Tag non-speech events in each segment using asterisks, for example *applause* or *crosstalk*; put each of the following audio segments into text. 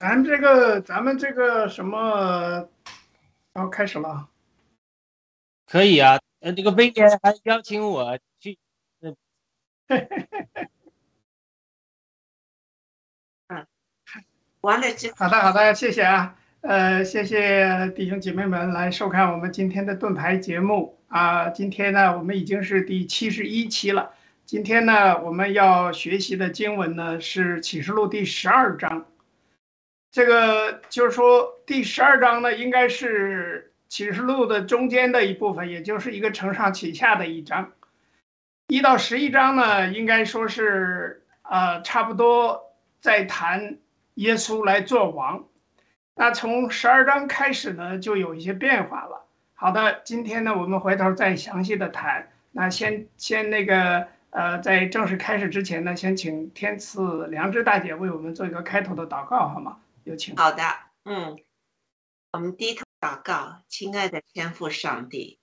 咱这个，咱们这个什么，然后开始了。可以啊，呃，这个威廉还邀请我去。*laughs* 嗯，完了之好的，好的，谢谢啊，呃，谢谢弟兄姐妹们来收看我们今天的盾牌节目啊。今天呢，我们已经是第七十一期了。今天呢，我们要学习的经文呢是启示录第十二章。这个就是说，第十二章呢，应该是启示录的中间的一部分，也就是一个承上启下的一章。一到十一章呢，应该说是呃，差不多在谈耶稣来做王。那从十二章开始呢，就有一些变化了。好的，今天呢，我们回头再详细的谈。那先先那个呃，在正式开始之前呢，先请天赐良知大姐为我们做一个开头的祷告，好吗？有请。好的，嗯，我们低头祷告，亲爱的天父上帝。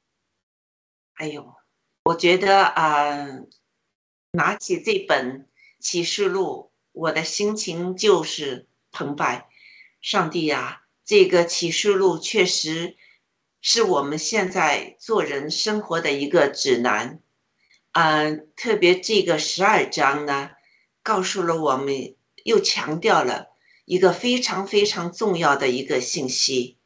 哎呦，我觉得啊，拿起这本启示录，我的心情就是澎湃。上帝呀，这个启示录确实是我们现在做人生活的一个指南。嗯，特别这个十二章呢，告诉了我们，又强调了。一个非常非常重要的一个信息，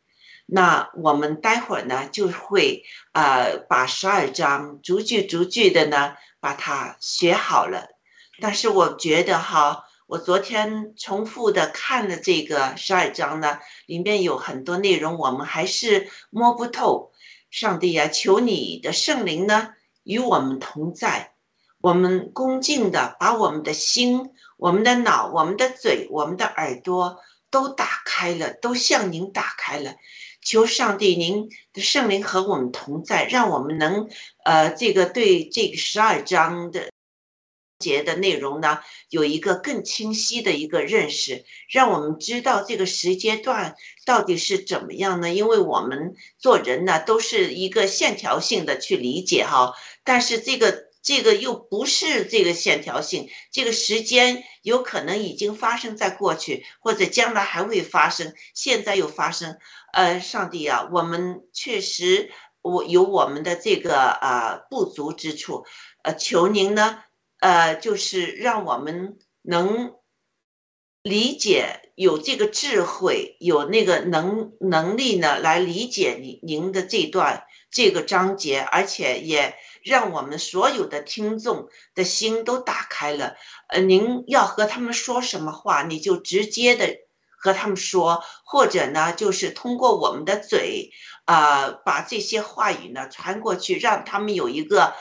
那我们待会儿呢就会呃把十二章逐句逐句的呢把它学好了。但是我觉得哈，我昨天重复的看了这个十二章呢，里面有很多内容我们还是摸不透。上帝呀，求你的圣灵呢与我们同在，我们恭敬的把我们的心。我们的脑、我们的嘴、我们的耳朵都打开了，都向您打开了。求上帝，您的圣灵和我们同在，让我们能，呃，这个对这个十二章的节的内容呢，有一个更清晰的一个认识，让我们知道这个时间段到底是怎么样呢？因为我们做人呢，都是一个线条性的去理解哈，但是这个。这个又不是这个线条性，这个时间有可能已经发生在过去，或者将来还会发生，现在又发生。呃，上帝啊，我们确实我有我们的这个啊不足之处，呃，求您呢，呃，就是让我们能理解，有这个智慧，有那个能能力呢，来理解您您的这段这个章节，而且也。让我们所有的听众的心都打开了，呃，您要和他们说什么话，你就直接的和他们说，或者呢，就是通过我们的嘴，啊，把这些话语呢传过去，让他们有一个，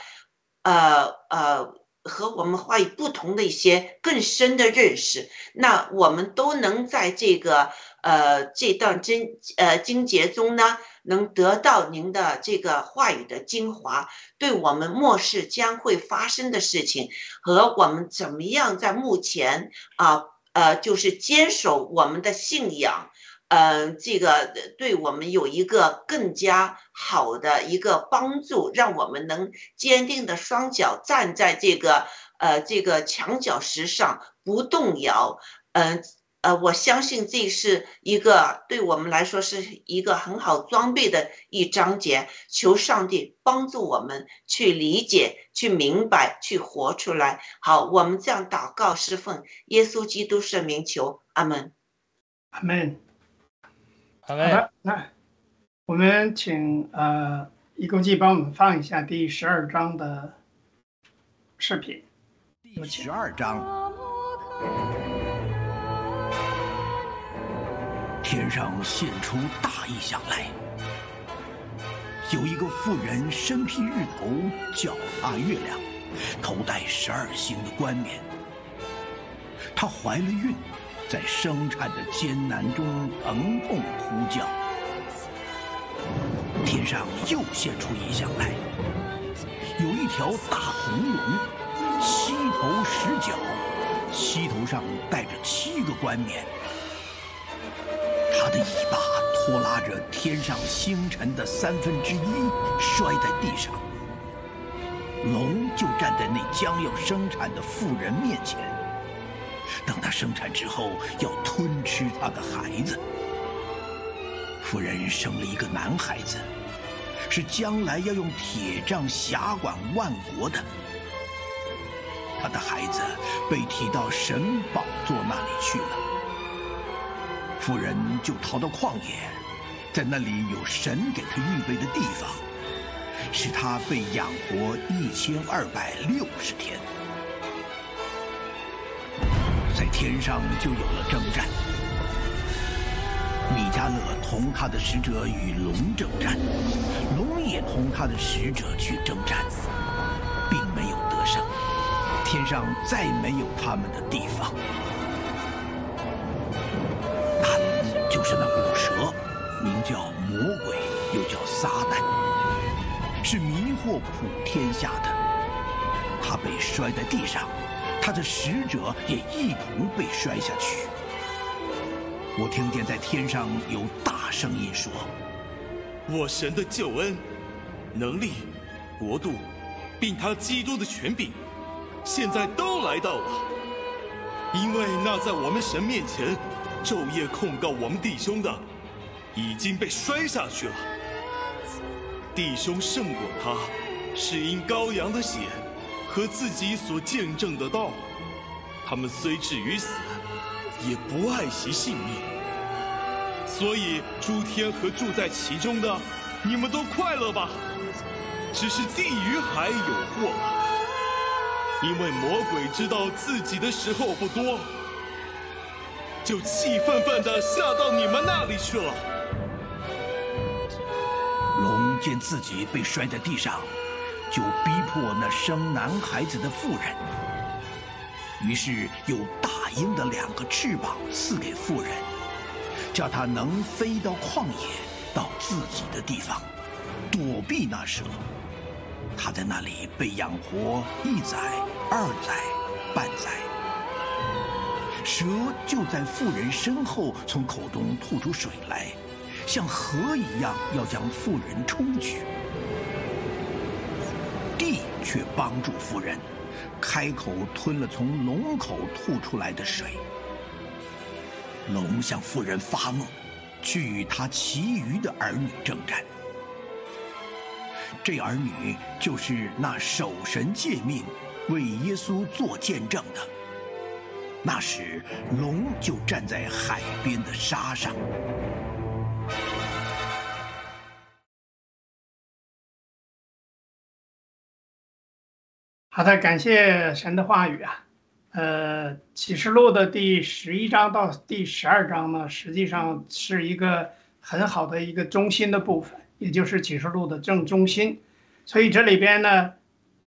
呃呃，和我们话语不同的一些更深的认识，那我们都能在这个呃这段经呃经节中呢。能得到您的这个话语的精华，对我们末世将会发生的事情和我们怎么样在目前啊呃，就是坚守我们的信仰，嗯，这个对我们有一个更加好的一个帮助，让我们能坚定的双脚站在这个呃这个墙角石上不动摇，嗯。呃，我相信这是一个对我们来说是一个很好装备的一章节。求上帝帮助我们去理解、去明白、去活出来。好，我们这样祷告侍奉耶稣基督圣名求，阿门，阿门，好的，那我们请呃一公记帮我们放一下第十二章的视频。第十二章。天上现出大异象来，有一个妇人身披日头，脚踏月亮，头戴十二星的冠冕。她怀了孕，在生产的艰难中疼痛呼叫。天上又现出异象来，有一条大红龙，七头十角，七头上戴着七个冠冕。他的尾巴拖拉着天上星辰的三分之一，摔在地上。龙就站在那将要生产的妇人面前，等她生产之后，要吞吃他的孩子。妇人生了一个男孩子，是将来要用铁杖辖管万国的。他的孩子被提到神宝座那里去了，妇人就逃到旷野，在那里有神给他预备的地方，使他被养活一千二百六十天。在天上就有了征战，米迦勒同他的使者与龙征战，龙也同他的使者去征战，并没有得胜。天上再没有他们的地方。魔鬼，又叫撒旦，是迷惑普天下的。他被摔在地上，他的使者也一同被摔下去。我听见在天上有大声音说：“我神的救恩、能力、国度，并他基督的权柄。”现在都来到了，因为那在我们神面前昼夜控告我们弟兄的，已经被摔下去了。弟兄胜过他，是因羔羊的血和自己所见证的道。他们虽至于死，也不爱惜性命。所以诸天和住在其中的，你们都快乐吧。只是地狱还有祸了。因为魔鬼知道自己的时候不多，就气愤愤地下到你们那里去了。见自己被摔在地上，就逼迫那生男孩子的妇人。于是有大鹰的两个翅膀赐给妇人，叫她能飞到旷野，到自己的地方，躲避那蛇。他在那里被养活一载、二载、半载，蛇就在妇人身后从口中吐出水来，像河一样要将妇人冲去。地却帮助妇人，开口吞了从龙口吐出来的水。龙向妇人发怒，去与他其余的儿女征战。这儿女就是那守神诫命、为耶稣做见证的。那时，龙就站在海边的沙上。好的，感谢神的话语啊。呃，启示录的第十一章到第十二章呢，实际上是一个很好的一个中心的部分。也就是启示录的正中心，所以这里边呢，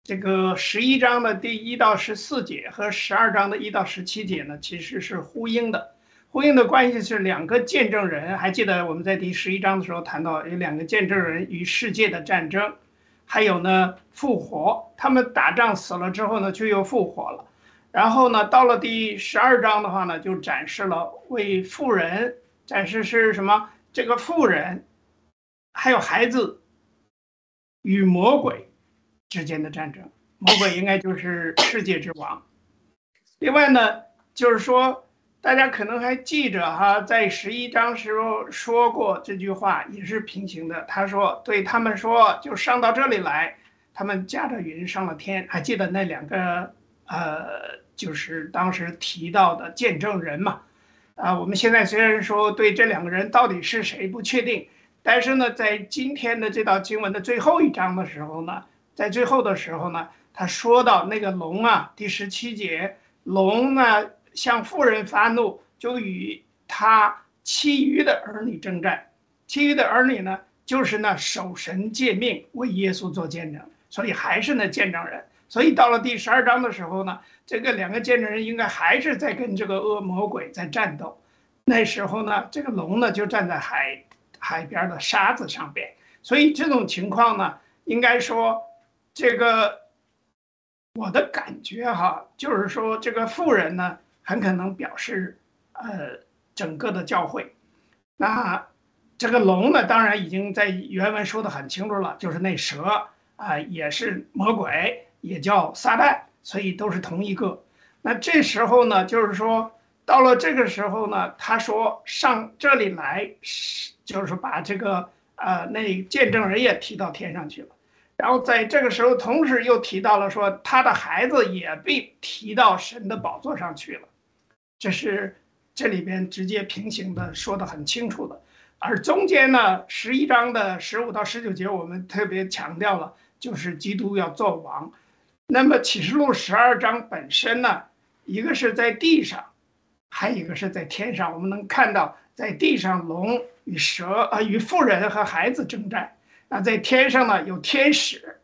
这个十一章的第一到十四节和十二章的一到十七节呢，其实是呼应的。呼应的关系是两个见证人，还记得我们在第十一章的时候谈到有两个见证人与世界的战争，还有呢复活，他们打仗死了之后呢，就又复活了。然后呢，到了第十二章的话呢，就展示了为富人展示是什么？这个富人。还有孩子与魔鬼之间的战争，魔鬼应该就是世界之王。另外呢，就是说大家可能还记着哈，在十一章时候说过这句话，也是平行的。他说对他们说，就上到这里来，他们驾着云上了天。还记得那两个呃，就是当时提到的见证人嘛？啊，我们现在虽然说对这两个人到底是谁不确定。但是呢，在今天的这道经文的最后一章的时候呢，在最后的时候呢，他说到那个龙啊，第十七节，龙呢向妇人发怒，就与他其余的儿女征战，其余的儿女呢，就是那守神诫命、为耶稣做见证，所以还是那见证人。所以到了第十二章的时候呢，这个两个见证人应该还是在跟这个恶魔鬼在战斗。那时候呢，这个龙呢就站在海。海边的沙子上边，所以这种情况呢，应该说，这个我的感觉哈，就是说这个富人呢，很可能表示，呃，整个的教会。那这个龙呢，当然已经在原文说的很清楚了，就是那蛇啊，也是魔鬼，也叫撒旦，所以都是同一个。那这时候呢，就是说到了这个时候呢，他说上这里来是就是把这个呃那见证人也提到天上去了。然后在这个时候，同时又提到了说他的孩子也被提到神的宝座上去了，这是这里边直接平行的说的很清楚的。而中间呢，十一章的十五到十九节，我们特别强调了，就是基督要做王。那么启示录十二章本身呢，一个是在地上，还有一个是在天上。我们能看到，在地上龙与蛇啊，与妇人和孩子征战。那在天上呢，有天使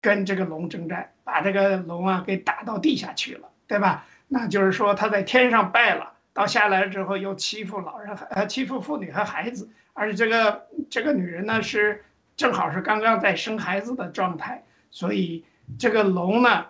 跟这个龙征战，把这个龙啊给打到地下去了，对吧？那就是说他在天上败了，到下来之后又欺负老人，呃，欺负妇女和孩子，而且这个这个女人呢是正好是刚刚在生孩子的状态，所以这个龙呢，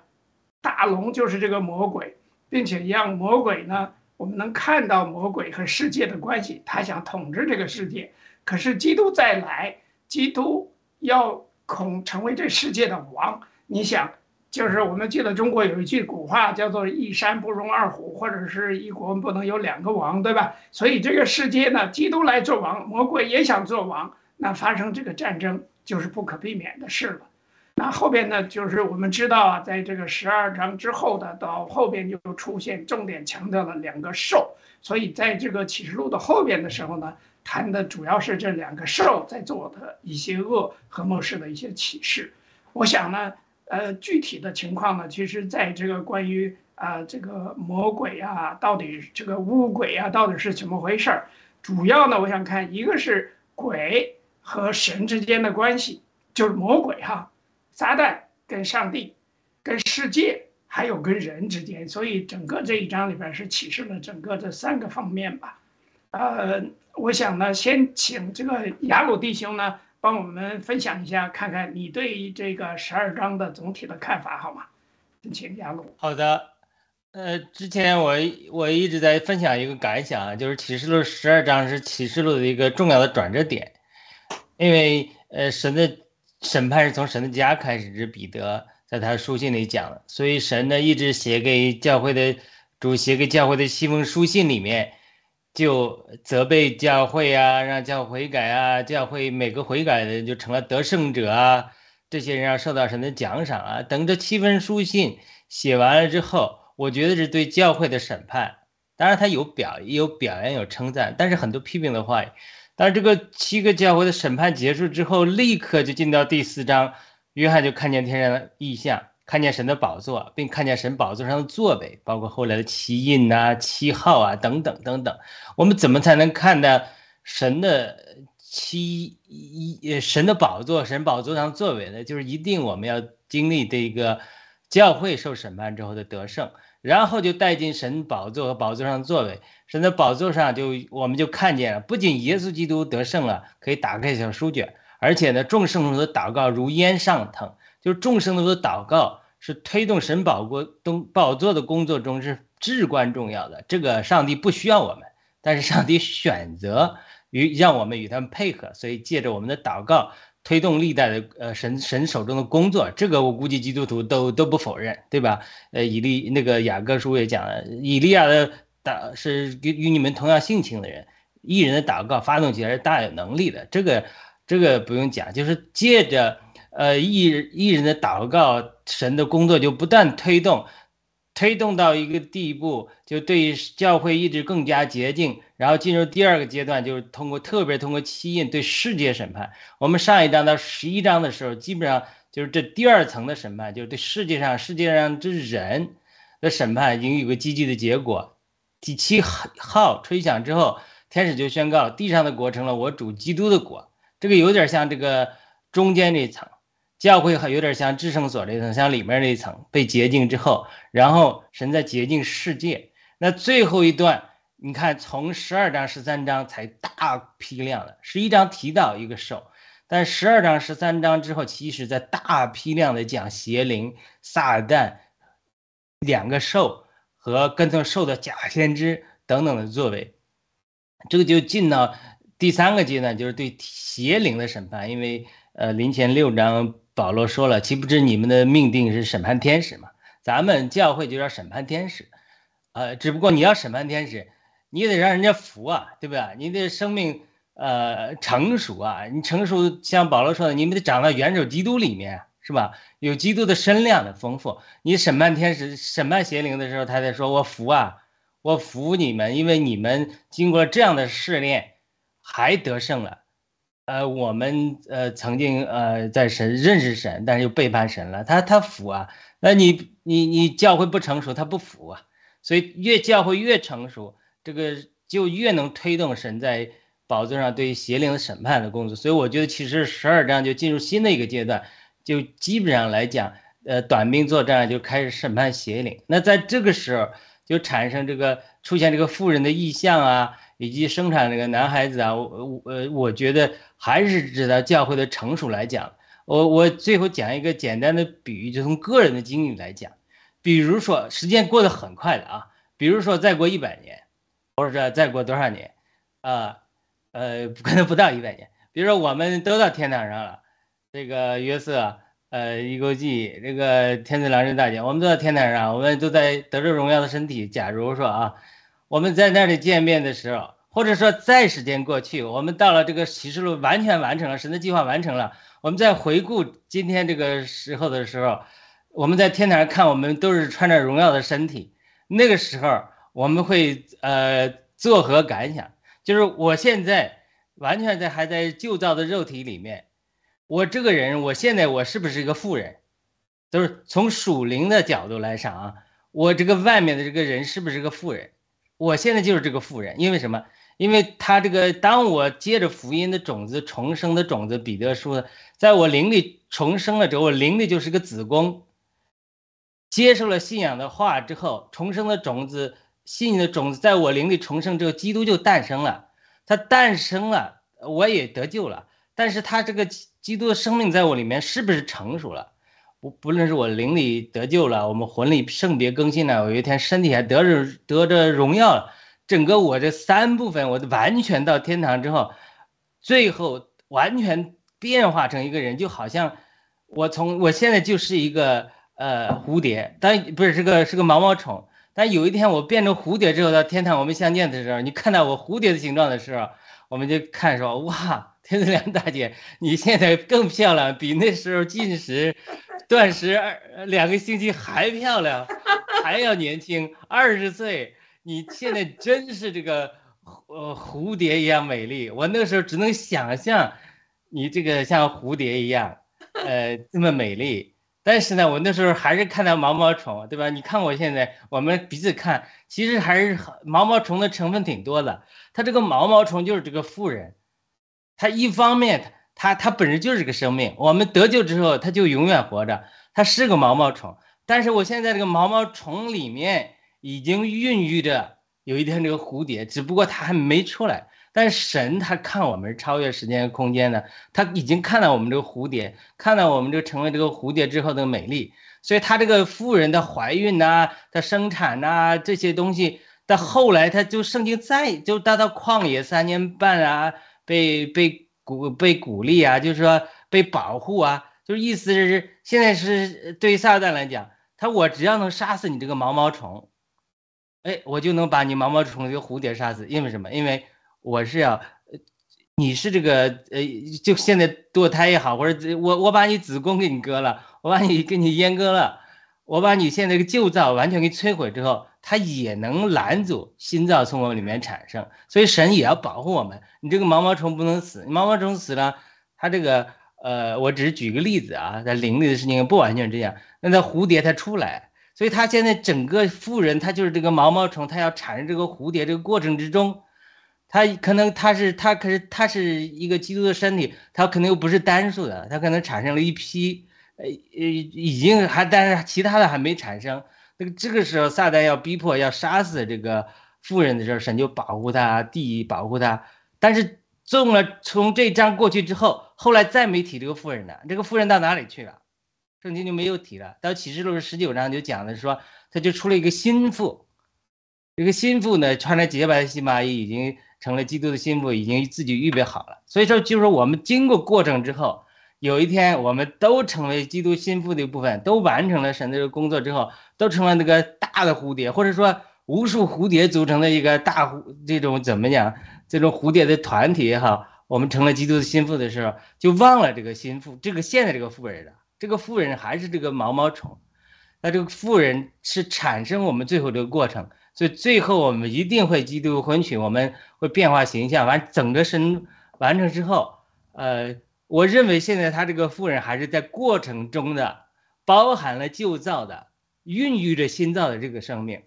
大龙就是这个魔鬼，并且让魔鬼呢，我们能看到魔鬼和世界的关系，他想统治这个世界，可是基督再来。基督要恐成为这世界的王，你想，就是我们记得中国有一句古话叫做“一山不容二虎”，或者是一国不能有两个王，对吧？所以这个世界呢，基督来做王，魔鬼也想做王，那发生这个战争就是不可避免的事了。那后边呢，就是我们知道啊，在这个十二章之后的，到后边就出现重点强调了两个兽，所以在这个启示录的后边的时候呢。谈的主要是这两个兽在做的一些恶和末世的一些启示。我想呢，呃，具体的情况呢，其实在这个关于啊这个魔鬼啊，到底这个巫鬼啊，到底是怎么回事儿？主要呢，我想看一个是鬼和神之间的关系，就是魔鬼哈，撒旦跟上帝、跟世界还有跟人之间。所以整个这一章里边是启示了整个这三个方面吧，呃。我想呢，先请这个雅鲁弟兄呢，帮我们分享一下，看看你对于这个十二章的总体的看法，好吗？请雅鲁。好的，呃，之前我我一直在分享一个感想啊，就是启示录十二章是启示录的一个重要的转折点，因为呃，神的审判是从神的家开始，是彼得在他书信里讲的，所以神呢一直写给教会的主写给教会的西封书信里面。就责备教会啊，让教会悔改啊，教会每个悔改的人就成了得胜者啊，这些人要受到神的奖赏啊。等这七封书信写完了之后，我觉得是对教会的审判。当然他有表有表扬有称赞，但是很多批评的话。但是这个七个教会的审判结束之后，立刻就进到第四章，约翰就看见天上的异象。看见神的宝座，并看见神宝座上的座位，包括后来的七印呐、七号啊等等等等。我们怎么才能看到神的七一神的宝座、神宝座上座位呢？就是一定我们要经历这个教会受审判之后的得胜，然后就带进神宝座和宝座上的座位。神的宝座上就我们就看见了，不仅耶稣基督得胜了，可以打开小书卷，而且呢，众圣徒的祷告如烟上腾。就众生的祷告是推动神宝国东宝座的工作中是至关重要的。这个上帝不需要我们，但是上帝选择与让我们与他们配合，所以借着我们的祷告推动历代的呃神神手中的工作。这个我估计基督徒都都不否认，对吧？呃，以利那个雅各书也讲了，以利亚的祷是与与你们同样性情的人，艺人的祷告发动起来是大有能力的。这个这个不用讲，就是借着。呃，艺艺人的祷告，神的工作就不断推动，推动到一个地步，就对教会一直更加洁净。然后进入第二个阶段，就是通过特别通过七印对世界审判。我们上一章到十一章的时候，基本上就是这第二层的审判，就是对世界上世界上之人的审判已经有个积极的结果。第七号吹响之后，天使就宣告地上的国成了我主基督的国。这个有点像这个中间这一层。教会还有点像至圣所这层，像里面那层被洁净之后，然后神在洁净世界。那最后一段，你看从十二章、十三章才大批量的，十一章提到一个兽，但十二章、十三章之后，其实在大批量的讲邪灵、撒旦两个兽和跟从兽的假先知等等的作为，这个就进到第三个阶段，就是对邪灵的审判，因为呃，临前六章。保罗说了：“岂不知你们的命定是审判天使吗？咱们教会就叫审判天使，呃，只不过你要审判天使，你得让人家服啊，对不对？你得生命呃成熟啊，你成熟像保罗说的，你们得长到元首基督里面，是吧？有基督的身量的丰富。你审判天使、审判邪灵的时候，他才说我服啊，我服你们，因为你们经过这样的试炼，还得胜了。呃，我们呃曾经呃在神认识神，但是又背叛神了，他他服啊。那你你你教会不成熟，他不服啊。所以越教会越成熟，这个就越能推动神在宝座上对邪灵的审判的工作。所以我觉得其实十二章就进入新的一个阶段，就基本上来讲，呃，短兵作战就开始审判邪灵。那在这个时候就产生这个出现这个妇人的意象啊，以及生产这个男孩子啊，我我呃，我觉得还是指到教会的成熟来讲。我我最后讲一个简单的比喻，就从个人的经历来讲，比如说时间过得很快的啊，比如说再过一百年，或者再过多少年，啊，呃，可能不到一百年，比如说我们都到天堂上了，这个约瑟，呃，一勾记，这个天子良人大姐，我们都在天堂上，我们都在得着荣耀的身体。假如说啊，我们在那里见面的时候，或者说再时间过去，我们到了这个启示录完全完成了，神的计划完成了。我们在回顾今天这个时候的时候，我们在天台上看，我们都是穿着荣耀的身体。那个时候，我们会呃作何感想？就是我现在完全在还在旧造的肉体里面，我这个人，我现在我是不是一个富人？都是从属灵的角度来上啊，我这个外面的这个人是不是个富人？我现在就是这个富人，因为什么？因为他这个，当我接着福音的种子重生的种子，彼得说，在我灵里重生了之后，我灵里就是个子宫，接受了信仰的话之后，重生的种子，信仰的种子在我灵里重生之后，基督就诞生了，他诞生了，我也得救了。但是他这个基督的生命在我里面是不是成熟了？不不论是我灵里得救了，我们魂里圣别更新了，我有一天身体还得着得着荣耀了。整个我这三部分，我完全到天堂之后，最后完全变化成一个人，就好像我从我现在就是一个呃蝴蝶，但不是这个是个毛毛虫。但有一天我变成蝴蝶之后，到天堂我们相见的时候，你看到我蝴蝶的形状的时候，我们就看说哇，天子良大姐，你现在更漂亮，比那时候进食、断食二两个星期还漂亮，还要年轻，二十岁。你现在真是这个呃蝴蝶一样美丽，我那时候只能想象你这个像蝴蝶一样，呃这么美丽。但是呢，我那时候还是看到毛毛虫，对吧？你看我现在，我们彼此看，其实还是毛毛虫的成分挺多的。它这个毛毛虫就是这个富人，他一方面他他本身就是个生命，我们得救之后他就永远活着，他是个毛毛虫。但是我现在这个毛毛虫里面。已经孕育着有一天这个蝴蝶，只不过它还没出来。但神他看我们超越时间空间的，他已经看到我们这个蝴蝶，看到我们这个成为这个蝴蝶之后的美丽。所以他这个妇人的怀孕呐，她生产呐这些东西，到后来他就圣经再就到到旷野三年半啊，被被鼓被鼓励啊，就是说被保护啊，就是意思是现在是对撒旦来讲，他我只要能杀死你这个毛毛虫。哎，我就能把你毛毛虫这个蝴蝶杀死，因为什么？因为我是要，你是这个呃，就现在堕胎也好，或者我我把你子宫给你割了，我把你给你阉割了，我把你现在这个旧造完全给摧毁之后，它也能拦阻新造从我们里面产生。所以神也要保护我们，你这个毛毛虫不能死，毛毛虫死了，它这个呃，我只是举个例子啊，在灵里的事情不完全这样，那那蝴蝶它出来。所以他现在整个富人，他就是这个毛毛虫，他要产生这个蝴蝶这个过程之中，他可能他是他可是他是一个基督的身体，他可能又不是单数的，他可能产生了一批，呃呃，已经还但是其他的还没产生。那个这个时候撒旦要逼迫要杀死这个富人的时候，神就保护他，地保护他。但是中了从这章过去之后，后来再没提这个富人了，这个富人到哪里去了？圣经就没有提了。到启示录十九章就讲的说，他就出了一个心腹，这个心腹呢穿着洁白的细麻衣，已经成了基督的心腹，已经自己预备好了。所以说，就是我们经过过程之后，有一天我们都成为基督心腹的一部分，都完成了神的工作之后，都成了那个大的蝴蝶，或者说无数蝴蝶组成的一个大蝴这种怎么讲？这种蝴蝶的团体也好，我们成了基督的心腹的时候，就忘了这个心腹，这个现在这个富人了。这个富人还是这个毛毛虫，那这个富人是产生我们最后这个过程，所以最后我们一定会基督婚娶，我们会变化形象，完整个身完成之后，呃，我认为现在他这个富人还是在过程中的，包含了旧造的，孕育着新造的这个生命，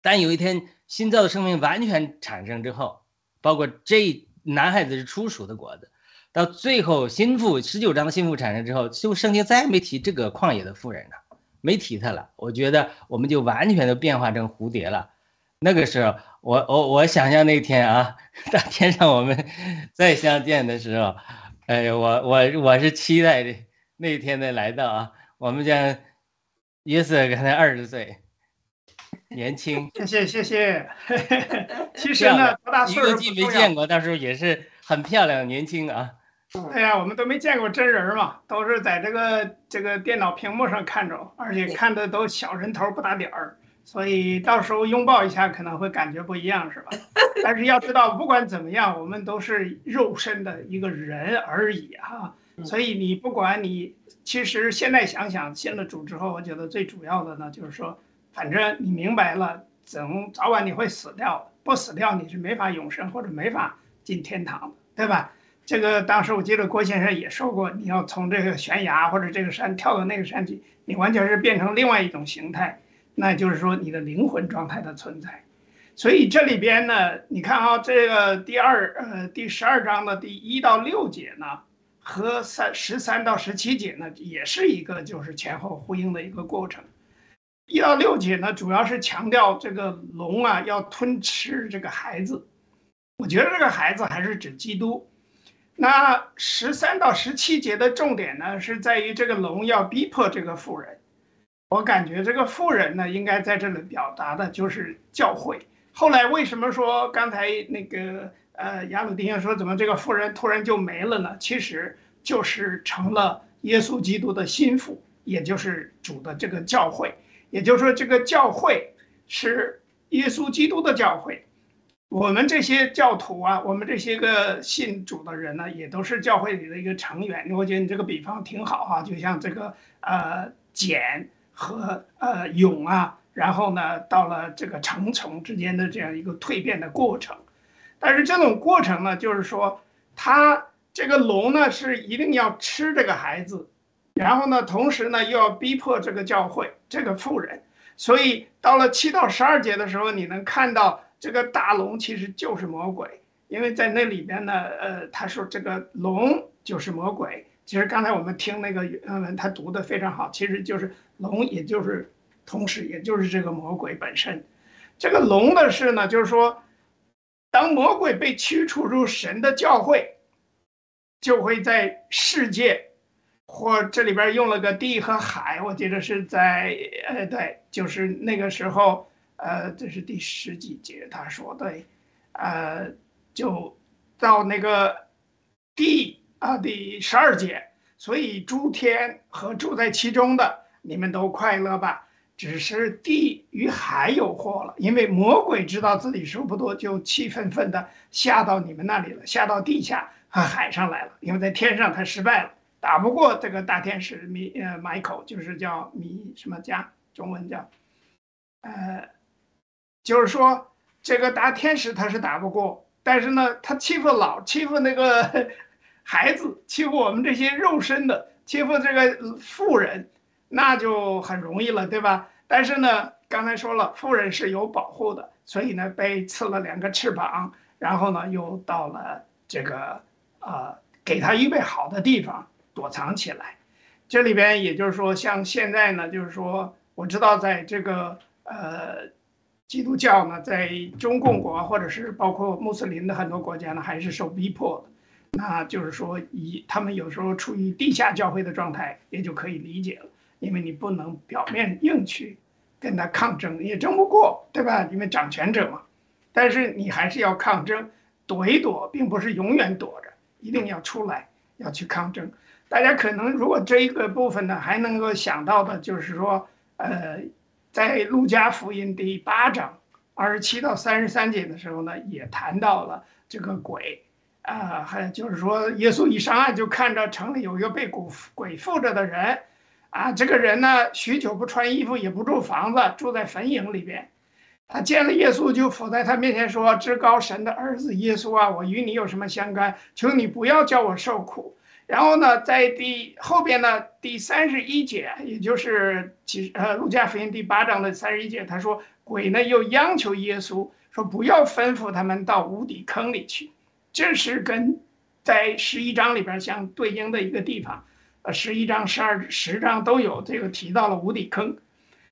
但有一天新造的生命完全产生之后，包括这男孩子是初熟的果子。到最后，心腹十九章的心腹产生之后，就圣经再也没提这个旷野的妇人了，没提他了。我觉得我们就完全的变化成蝴蝶了。那个时候，我我我想象那天啊，*laughs* 到天上我们 *laughs* 再相见的时候，哎呀，我我我是期待的那天的来到啊。我们将约瑟刚才二十岁，年轻。谢谢谢 *laughs* 谢。其实呢，多大岁数一个季没见过，到时候也是很漂亮年轻啊。哎呀，我们都没见过真人嘛，都是在这个这个电脑屏幕上看着，而且看的都小人头不打点儿，所以到时候拥抱一下可能会感觉不一样，是吧？*laughs* 但是要知道，不管怎么样，我们都是肉身的一个人而已哈。所以你不管你，其实现在想想，信了主之后，我觉得最主要的呢，就是说，反正你明白了，总早晚你会死掉，不死掉你是没法永生或者没法进天堂的，对吧？这个当时我记得郭先生也说过，你要从这个悬崖或者这个山跳到那个山去，你完全是变成另外一种形态，那就是说你的灵魂状态的存在。所以这里边呢，你看啊，这个第二呃第十二章的第一到六节呢，和三十三到十七节呢，也是一个就是前后呼应的一个过程。一到六节呢，主要是强调这个龙啊要吞吃这个孩子，我觉得这个孩子还是指基督。那十三到十七节的重点呢，是在于这个龙要逼迫这个妇人。我感觉这个妇人呢，应该在这里表达的就是教会。后来为什么说刚才那个呃亚鲁丁说怎么这个妇人突然就没了呢？其实就是成了耶稣基督的心腹，也就是主的这个教会。也就是说，这个教会是耶稣基督的教会。我们这些教徒啊，我们这些个信主的人呢，也都是教会里的一个成员。我觉得你这个比方挺好哈，就像这个呃茧和呃蛹啊，然后呢到了这个成虫之间的这样一个蜕变的过程。但是这种过程呢，就是说他这个龙呢是一定要吃这个孩子，然后呢同时呢又要逼迫这个教会这个妇人。所以到了七到十二节的时候，你能看到。这个大龙其实就是魔鬼，因为在那里边呢，呃，他说这个龙就是魔鬼。其实刚才我们听那个原文，他读的非常好，其实就是龙，也就是同时也就是这个魔鬼本身。这个龙的事呢，就是说，当魔鬼被驱除入神的教会，就会在世界，或这里边用了个地和海，我记得是在，呃，对，就是那个时候。呃，这是第十几节他说的，呃，就到那个第啊第十二节，所以诸天和住在其中的，你们都快乐吧。只是地与海有祸了，因为魔鬼知道自己数不多，就气愤愤的下到你们那里了，下到地下和海上来了。因为在天上他失败了，打不过这个大天使米呃买口，就是叫米什么加，中文叫，呃。就是说，这个大天使他是打不过，但是呢，他欺负老欺负那个 *laughs* 孩子，欺负我们这些肉身的，欺负这个富人，那就很容易了，对吧？但是呢，刚才说了，富人是有保护的，所以呢，被赐了两个翅膀，然后呢，又到了这个呃，给他预备好的地方躲藏起来。这里边也就是说，像现在呢，就是说，我知道在这个呃。基督教呢，在中共国或者是包括穆斯林的很多国家呢，还是受逼迫的。那就是说，以他们有时候处于地下教会的状态，也就可以理解了。因为你不能表面硬去跟他抗争，也争不过，对吧？因为掌权者嘛。但是你还是要抗争，躲一躲，并不是永远躲着，一定要出来。要去抗争。大家可能如果这一个部分呢，还能够想到的就是说，呃，在路加福音第八章二十七到三十三节的时候呢，也谈到了这个鬼，啊，还就是说耶稣一上岸就看着城里有一个被鬼鬼附着的人，啊，这个人呢许久不穿衣服，也不住房子，住在坟茔里边。他见了耶稣，就伏在他面前说：“至高神的儿子耶稣啊，我与你有什么相干？求你不要叫我受苦。”然后呢，在第后边呢，第三十一节，也就是其呃路加福音第八章的三十一节，他说鬼呢又央求耶稣说不要吩咐他们到无底坑里去，这是跟在十一章里边相对应的一个地方，呃十一章、十二、十章都有这个提到了无底坑。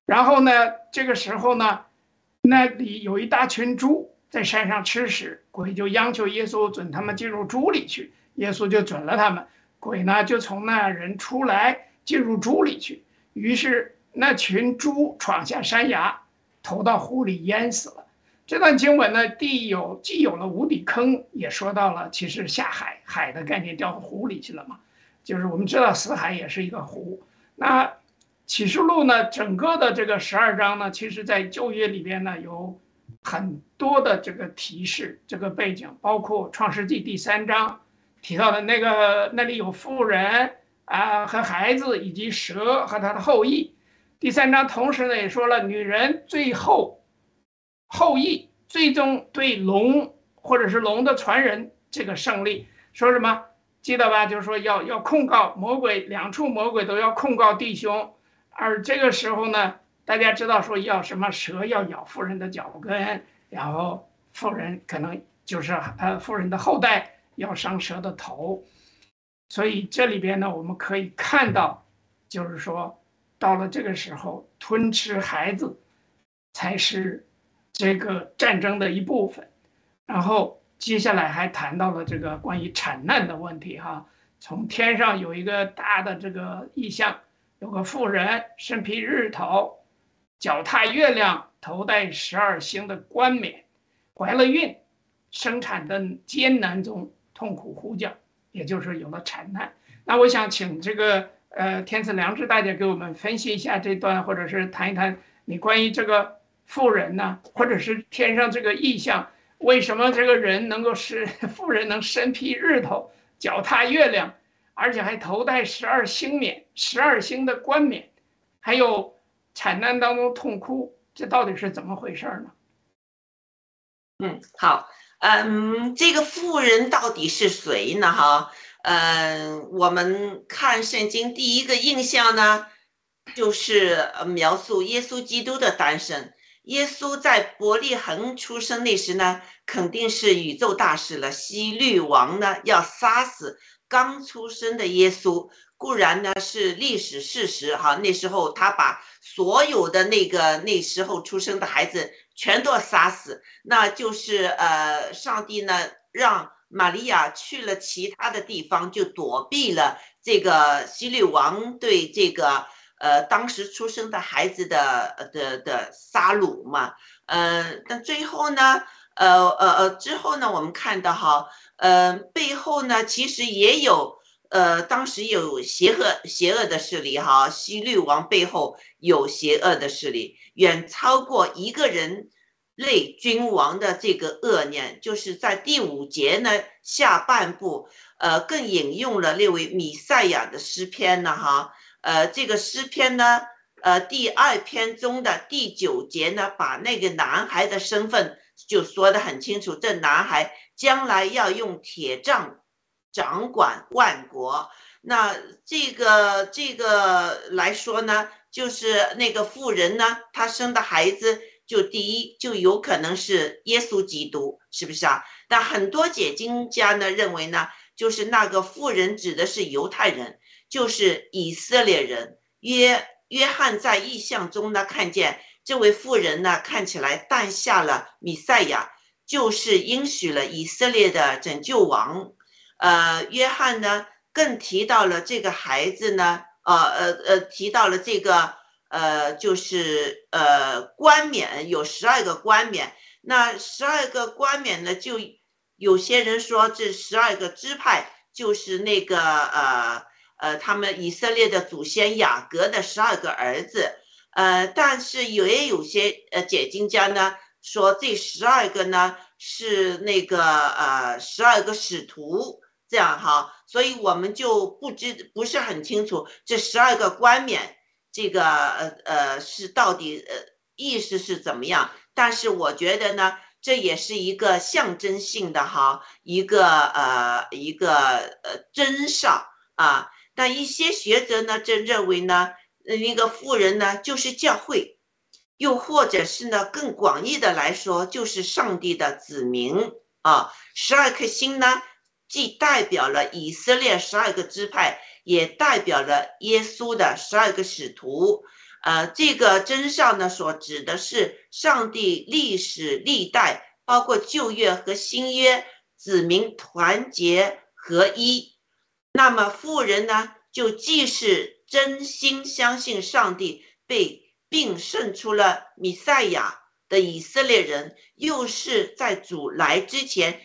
然后呢，这个时候呢，那里有一大群猪在山上吃食，鬼就央求耶稣准他们进入猪里去，耶稣就准了他们。鬼呢，就从那人出来，进入猪里去。于是那群猪闯下山崖，投到湖里淹死了。这段经文呢，地有既有了无底坑，也说到了其实下海海的概念掉到湖里去了嘛。就是我们知道死海也是一个湖。那启示录呢，整个的这个十二章呢，其实在旧约里边呢，有很多的这个提示，这个背景包括创世纪第三章。提到的那个那里有妇人啊和孩子以及蛇和他的后裔。第三章同时呢也说了女人最后后裔最终对龙或者是龙的传人这个胜利说什么记得吧？就是说要要控告魔鬼，两处魔鬼都要控告弟兄。而这个时候呢，大家知道说要什么蛇要咬妇人的脚跟，然后妇人可能就是呃妇人的后代。要伤蛇的头，所以这里边呢，我们可以看到，就是说，到了这个时候，吞吃孩子才是这个战争的一部分。然后接下来还谈到了这个关于产难的问题哈，从天上有一个大的这个意象，有个妇人身披日头，脚踏月亮，头戴十二星的冠冕，怀了孕，生产的艰难中。痛苦呼叫，也就是有了产难。那我想请这个呃天赐良知大家给我们分析一下这段，或者是谈一谈你关于这个富人呢，或者是天上这个意象，为什么这个人能够是富人能身披日头，脚踏月亮，而且还头戴十二星冕，十二星的冠冕，还有产难当中痛哭，这到底是怎么回事呢？嗯，好。嗯，这个妇人到底是谁呢？哈，嗯，我们看圣经第一个印象呢，就是描述耶稣基督的诞生。耶稣在伯利恒出生那时呢，肯定是宇宙大事了。希律王呢要杀死刚出生的耶稣，固然呢是历史事实。哈，那时候他把所有的那个那时候出生的孩子。全都杀死，那就是呃，上帝呢让玛利亚去了其他的地方，就躲避了这个希律王对这个呃当时出生的孩子的的的杀戮嘛。呃，但最后呢，呃呃呃之后呢，我们看到哈，呃背后呢其实也有呃当时有邪恶邪恶的势力哈，西律王背后有邪恶的势力。远超过一个人类君王的这个恶念，就是在第五节呢下半部，呃，更引用了那位米赛亚的诗篇呢，哈，呃，这个诗篇呢，呃，第二篇中的第九节呢，把那个男孩的身份就说得很清楚，这男孩将来要用铁杖掌管万国。那这个这个来说呢？就是那个妇人呢，她生的孩子就第一就有可能是耶稣基督，是不是啊？但很多解经家呢认为呢，就是那个妇人指的是犹太人，就是以色列人。约约翰在异象中呢看见这位妇人呢看起来诞下了弥赛亚，就是应许了以色列的拯救王。呃，约翰呢更提到了这个孩子呢。呃呃呃，提到了这个呃，就是呃冠冕有十二个冠冕，那十二个冠冕呢，就有些人说这十二个支派就是那个呃呃，他们以色列的祖先雅各的十二个儿子，呃，但是也有些呃解经家呢说这十二个呢是那个呃十二个使徒。这样哈，所以我们就不知不是很清楚这十二个冠冕，这个呃呃是到底呃意思是怎么样？但是我觉得呢，这也是一个象征性的哈，一个呃一个呃征兆啊。但一些学者呢，正认为呢，那个富人呢就是教会，又或者是呢更广义的来说，就是上帝的子民啊。十二颗星呢？既代表了以色列十二个支派，也代表了耶稣的十二个使徒。呃，这个真相呢，所指的是上帝历史历代，包括旧约和新约子民团结合一。那么富人呢，就既是真心相信上帝被并胜出了弥赛亚的以色列人，又是在主来之前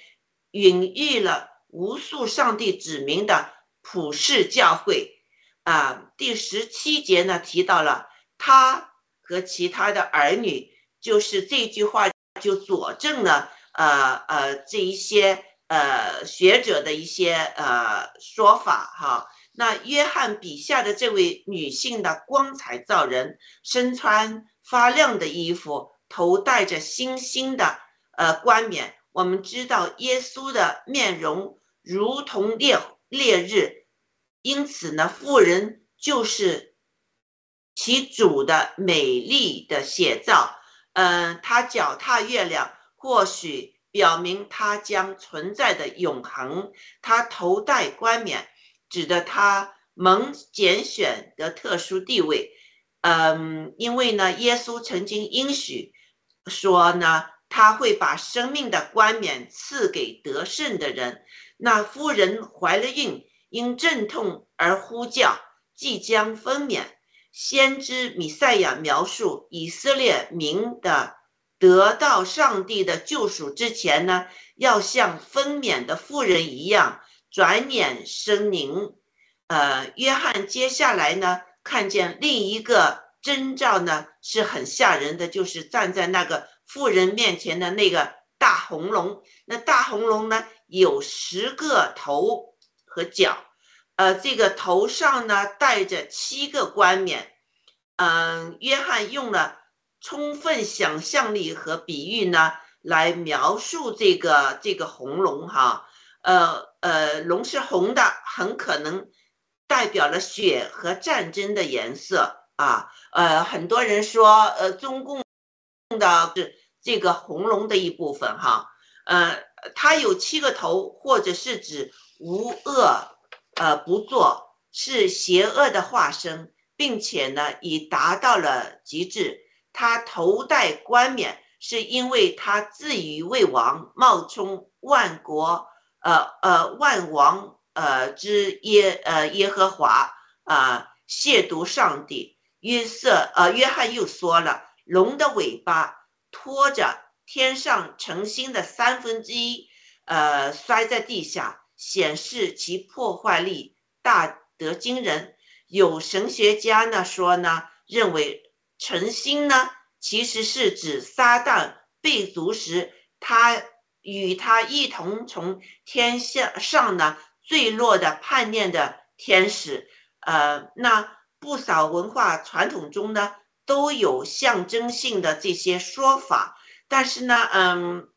孕育了。无数上帝指明的普世教会啊，第十七节呢提到了他和其他的儿女，就是这句话就佐证了呃呃这一些呃学者的一些呃说法哈。那约翰笔下的这位女性的光彩照人，身穿发亮的衣服，头戴着星星的呃冠冕。我们知道耶稣的面容。如同烈烈日，因此呢，妇人就是其主的美丽的写照。嗯，他脚踏月亮，或许表明他将存在的永恒。他头戴冠冕，指的他蒙拣选的特殊地位。嗯，因为呢，耶稣曾经应许说呢，他会把生命的冠冕赐给得胜的人。那夫人怀了孕，因阵痛而呼叫，即将分娩。先知米赛亚描述以色列民的得到上帝的救赎之前呢，要像分娩的妇人一样，转眼生灵。呃，约翰接下来呢，看见另一个征兆呢，是很吓人的，就是站在那个妇人面前的那个大红龙。那大红龙呢？有十个头和脚，呃，这个头上呢戴着七个冠冕，嗯，约翰用了充分想象力和比喻呢来描述这个这个红龙哈，呃呃，龙是红的，很可能代表了血和战争的颜色啊，呃，很多人说，呃，中共的是这个红龙的一部分哈，呃。它有七个头，或者是指无恶，呃，不作，是邪恶的化身，并且呢，已达到了极致。他头戴冠冕，是因为他自以为王，冒充万国，呃呃，万王，呃之耶，呃耶和华，啊，亵渎上帝。约瑟，呃，约翰又说了，龙的尾巴拖着。天上晨星的三分之一，呃，摔在地下，显示其破坏力大得惊人。有神学家呢说呢，认为晨星呢其实是指撒旦被逐时，他与他一同从天下上呢坠落的叛逆的天使。呃，那不少文化传统中呢都有象征性的这些说法。但是呢，嗯，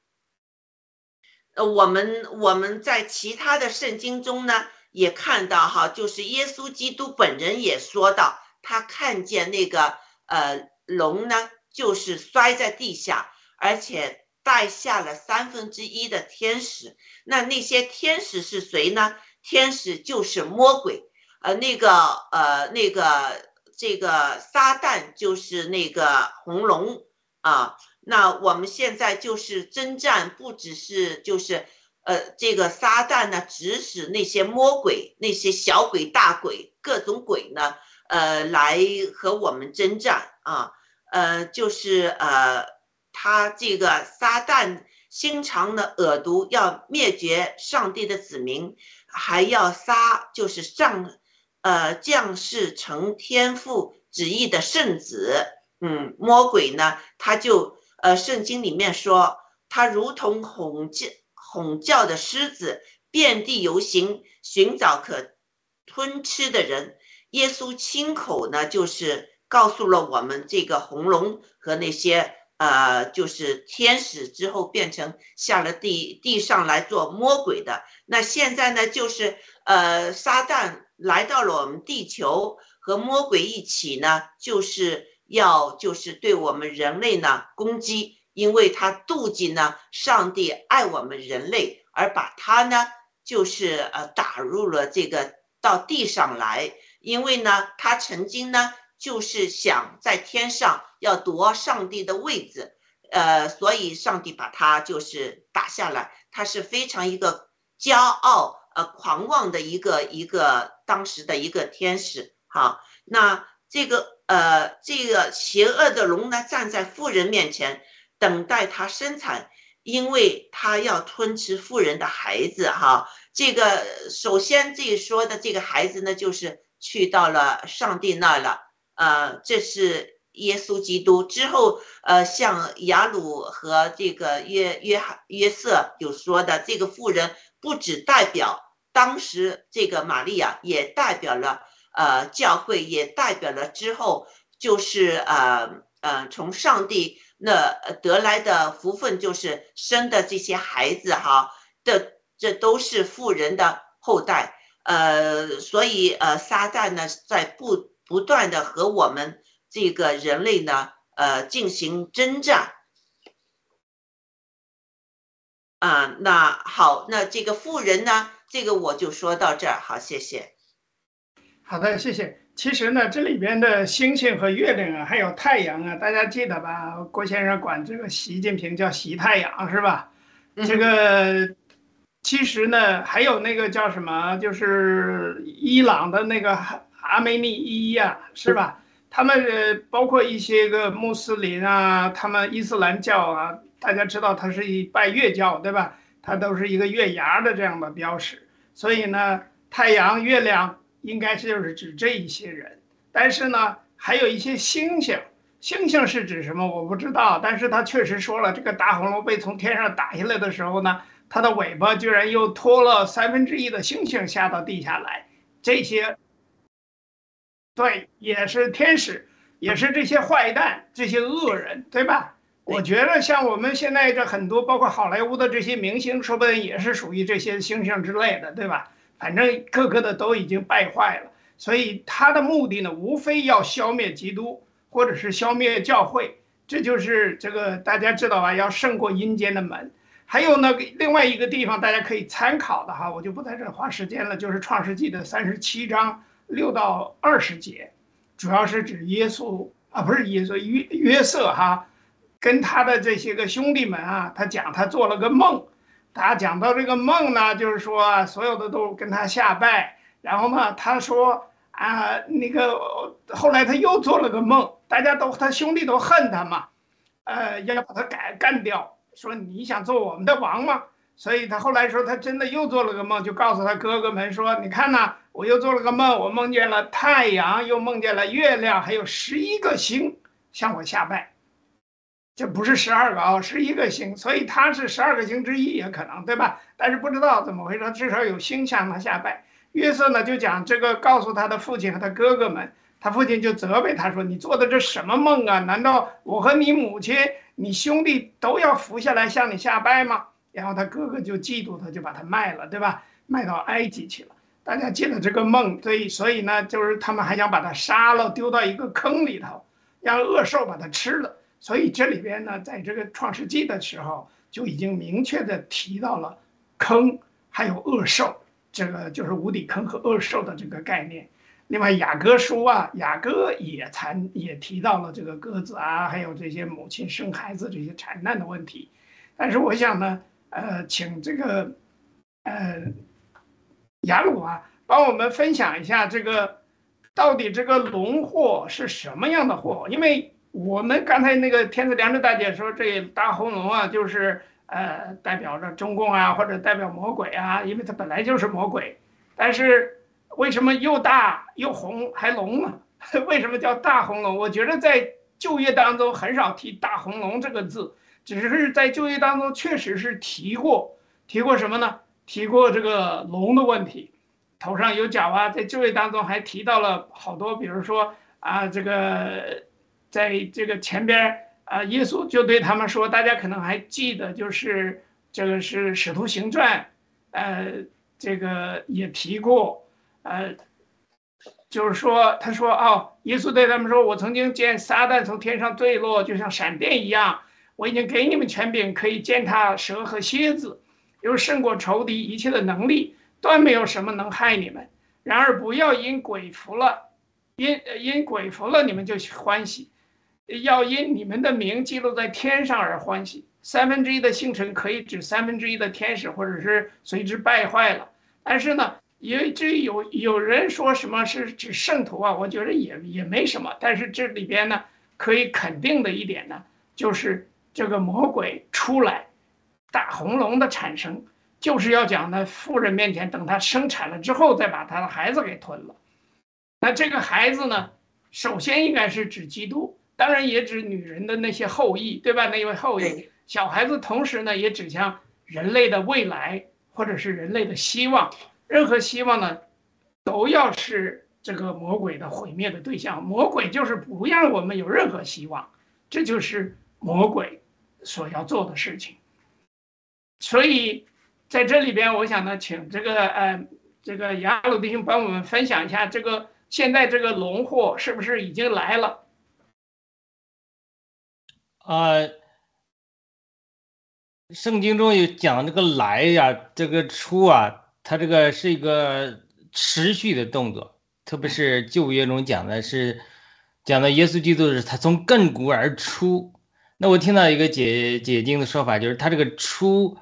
呃，我们我们在其他的圣经中呢，也看到哈，就是耶稣基督本人也说到，他看见那个呃龙呢，就是摔在地下，而且带下了三分之一的天使。那那些天使是谁呢？天使就是魔鬼，呃，那个呃那个这个撒旦就是那个红龙啊。那我们现在就是征战，不只是就是，呃，这个撒旦呢，指使那些魔鬼、那些小鬼、大鬼、各种鬼呢，呃，来和我们征战啊，呃，就是呃，他这个撒旦心肠呢恶毒，要灭绝上帝的子民，还要杀，就是上，呃，降世成天父旨意的圣子。嗯，魔鬼呢，他就，呃，圣经里面说，他如同吼叫吼叫的狮子，遍地游行，寻找可吞吃的人。耶稣亲口呢，就是告诉了我们这个红龙和那些。呃，就是天使之后变成下了地地上来做魔鬼的。那现在呢，就是呃，撒旦来到了我们地球，和魔鬼一起呢，就是要就是对我们人类呢攻击，因为他妒忌呢上帝爱我们人类，而把他呢就是呃打入了这个到地上来，因为呢他曾经呢。就是想在天上要夺上帝的位置，呃，所以上帝把他就是打下来。他是非常一个骄傲、狂妄的一个一个当时的一个天使。好，那这个呃这个邪恶的龙呢，站在富人面前，等待他生产，因为他要吞吃富人的孩子。哈，这个首先这说的这个孩子呢，就是去到了上帝那儿了。呃，这是耶稣基督之后，呃，像雅鲁和这个约约约瑟有说的，这个妇人不只代表当时这个玛利亚，也代表了呃教会，也代表了之后就是呃呃从上帝那得来的福分，就是生的这些孩子哈的，这都是富人的后代，呃，所以呃撒旦呢在不。不断的和我们这个人类呢，呃，进行征战。啊，那好，那这个富人呢，这个我就说到这儿，好，谢谢。好的，谢谢。其实呢，这里边的星星和月亮啊，还有太阳啊，大家记得吧？郭先生管这个习近平叫习太阳，是吧？这个其实呢，还有那个叫什么，就是伊朗的那个。阿梅尼伊呀，是吧？他们包括一些个穆斯林啊，他们伊斯兰教啊，大家知道他是一拜月教，对吧？它都是一个月牙的这样的标识。所以呢，太阳、月亮应该就是指这一些人。但是呢，还有一些星星，星星是指什么？我不知道。但是他确实说了，这个大红龙被从天上打下来的时候呢，它的尾巴居然又拖了三分之一的星星下到地下来，这些。对，也是天使，也是这些坏蛋，这些恶人，对吧？我觉得像我们现在这很多，包括好莱坞的这些明星，说不定也是属于这些星星之类的，对吧？反正个个的都已经败坏了，所以他的目的呢，无非要消灭基督，或者是消灭教会，这就是这个大家知道吧？要胜过阴间的门。还有呢，另外一个地方大家可以参考的哈，我就不在这花时间了，就是创世纪的三十七章。六到二十节，主要是指耶稣啊，不是耶稣约约瑟哈，跟他的这些个兄弟们啊，他讲他做了个梦，他讲到这个梦呢，就是说所有的都跟他下拜，然后呢，他说啊，那个后来他又做了个梦，大家都他兄弟都恨他嘛，呃，要把他干干掉，说你想做我们的王吗？所以他后来说他真的又做了个梦，就告诉他哥哥们说，你看呐。我又做了个梦，我梦见了太阳，又梦见了月亮，还有十一个星向我下拜。这不是十二个啊，是一个星，所以他是十二个星之一也可能，对吧？但是不知道怎么回事，至少有星向他下拜。约瑟呢就讲这个，告诉他的父亲和他哥哥们，他父亲就责备他说：“你做的这什么梦啊？难道我和你母亲、你兄弟都要伏下来向你下拜吗？”然后他哥哥就嫉妒他，就把他卖了，对吧？卖到埃及去了。大家记得这个梦，所以所以呢，就是他们还想把他杀了，丢到一个坑里头，让恶兽把他吃了。所以这里边呢，在这个创世纪的时候就已经明确的提到了坑，还有恶兽，这个就是无底坑和恶兽的这个概念。另外雅各书啊，雅各也谈也提到了这个鸽子啊，还有这些母亲生孩子这些产难的问题。但是我想呢，呃，请这个，呃。雅鲁啊，帮我们分享一下这个，到底这个龙货是什么样的货？因为我们刚才那个天赐良知大姐说，这大红龙啊，就是呃代表着中共啊，或者代表魔鬼啊，因为它本来就是魔鬼。但是为什么又大又红还龙呢？*laughs* 为什么叫大红龙？我觉得在就业当中很少提大红龙这个字，只是在就业当中确实是提过，提过什么呢？提过这个龙的问题，头上有角啊，在就业当中还提到了好多，比如说啊，这个在这个前边啊，耶稣就对他们说，大家可能还记得，就是这个是《使徒行传》，呃，这个也提过，呃，就是说，他说哦，耶稣对他们说，我曾经见撒旦从天上坠落，就像闪电一样，我已经给你们权柄，可以践踏蛇和蝎子。又胜过仇敌一切的能力，断没有什么能害你们。然而不要因鬼服了，因因鬼服了，你们就欢喜；要因你们的名记录在天上而欢喜。三分之一的星辰可以指三分之一的天使，或者是随之败坏了。但是呢，也这有有人说什么是指圣徒啊？我觉得也也没什么。但是这里边呢，可以肯定的一点呢，就是这个魔鬼出来。大红龙的产生，就是要讲呢，妇人面前等他生产了之后，再把他的孩子给吞了。那这个孩子呢，首先应该是指基督，当然也指女人的那些后裔，对吧？那位后裔小孩子，同时呢，也指向人类的未来，或者是人类的希望。任何希望呢，都要是这个魔鬼的毁灭的对象。魔鬼就是不让我们有任何希望，这就是魔鬼所要做的事情。所以，在这里边，我想呢，请这个呃，这个雅鲁弟兄帮我们分享一下，这个现在这个龙祸是不是已经来了？啊，圣经中有讲这个来呀，这个出啊，它这个是一个持续的动作，特别是旧约中讲的是，讲的耶稣基督是他从亘古而出。那我听到一个解解经的说法，就是他这个出。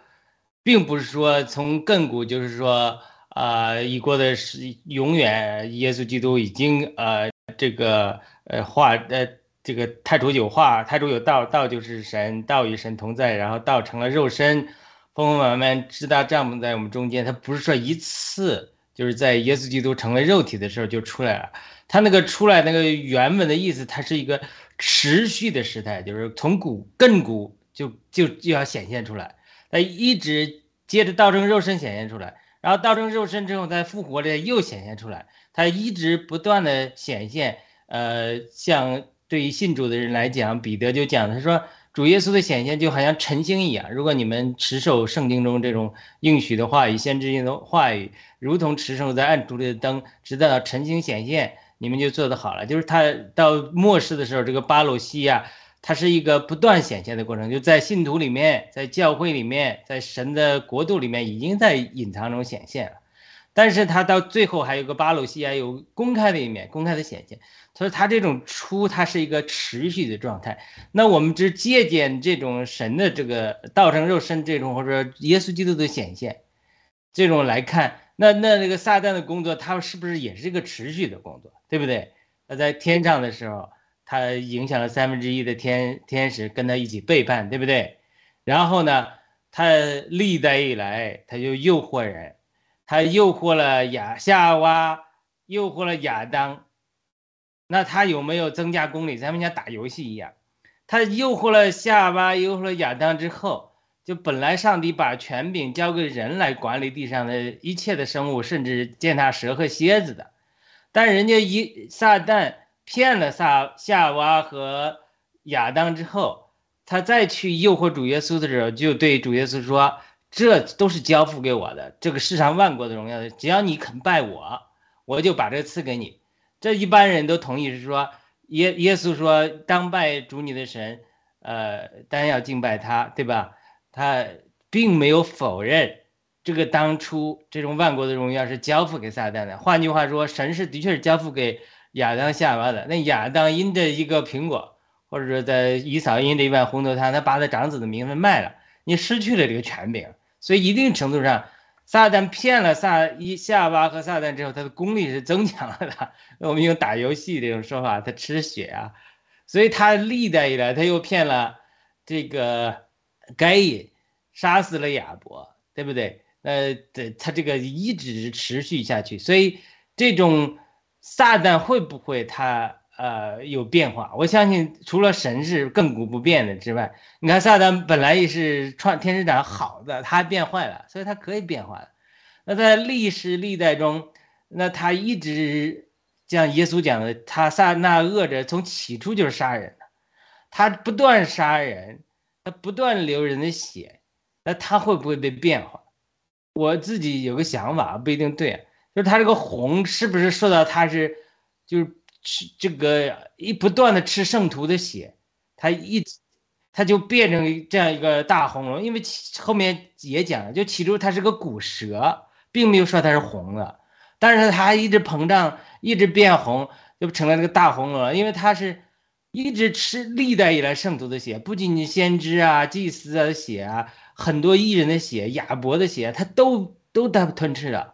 并不是说从亘古就是说啊，已过的是永远，耶稣基督已经呃这个呃化呃这个太主有化，太主有道，道就是神，道与神同在，然后道成了肉身，丰丰满满直达帐篷在我们中间。他不是说一次，就是在耶稣基督成为肉体的时候就出来了。他那个出来那个原文的意思，它是一个持续的时态，就是从古亘古就就就要显现出来。他一直接着道成肉身显现出来，然后道成肉身之后再复活的又显现出来，他一直不断的显现。呃，像对于信主的人来讲，彼得就讲，他说主耶稣的显现就好像晨星一样。如果你们持守圣经中这种应许的话语、先知性的话语，如同持守在暗处里的灯，直到晨星显现，你们就做得好了。就是他到末世的时候，这个巴鲁西亚。它是一个不断显现的过程，就在信徒里面，在教会里面，在神的国度里面，已经在隐藏中显现了。但是他到最后还有个巴鲁西亚有公开的一面，公开的显现。所以他这种出，它是一个持续的状态。那我们只借鉴这种神的这个道成肉身这种，或者耶稣基督的显现，这种来看，那那那个撒旦的工作，他是不是也是一个持续的工作，对不对？那在天上的时候。他影响了三分之一的天天使跟他一起背叛，对不对？然后呢，他历代以来他就诱惑人，他诱惑了亚夏娃，诱惑了亚当。那他有没有增加功力？咱们像打游戏一样，他诱惑了夏娃，诱惑了亚当之后，就本来上帝把权柄交给人来管理地上的一切的生物，甚至践踏蛇和蝎子的，但人家一撒旦。骗了撒夏娃和亚当之后，他再去诱惑主耶稣的时候，就对主耶稣说：“这都是交付给我的，这个世上万国的荣耀，只要你肯拜我，我就把这赐给你。”这一般人都同意是说，耶耶稣说：“当拜主你的神，呃，单要敬拜他，对吧？”他并没有否认这个当初这种万国的荣耀是交付给撒旦的。换句话说，神是的确是交付给。亚当夏娃的那亚当因着一个苹果，或者说在以扫因着一碗红豆汤，他把他长子的名分卖了，你失去了这个权柄。所以一定程度上，撒旦骗了撒一夏娃和撒旦之后，他的功力是增强了的。我们用打游戏这种说法，他吃血啊，所以他历代以来他又骗了这个该隐，杀死了亚伯，对不对？呃，对，他这个一直持续下去，所以这种撒旦会不会他呃有变化？我相信除了神是亘古不变的之外，你看撒旦本来也是创天使长好的，他变坏了，所以他可以变化的。那在历史历代中，那他一直像耶稣讲的，他撒那恶者从起初就是杀人的，他不断杀人，他不断流人的血，那他会不会被变化？我自己有个想法，不一定对，就是他这个红是不是受到他是就是吃这个一不断的吃圣徒的血，他一他就变成这样一个大红龙，因为后面也讲了，就起初它是个古蛇，并没有说它是红的，但是它一直膨胀，一直变红，就成了这个大红龙，因为它是一直吃历代以来圣徒的血，不仅仅先知啊、祭司啊的血啊。很多艺人的血，亚伯的血，他都都他吞吃了。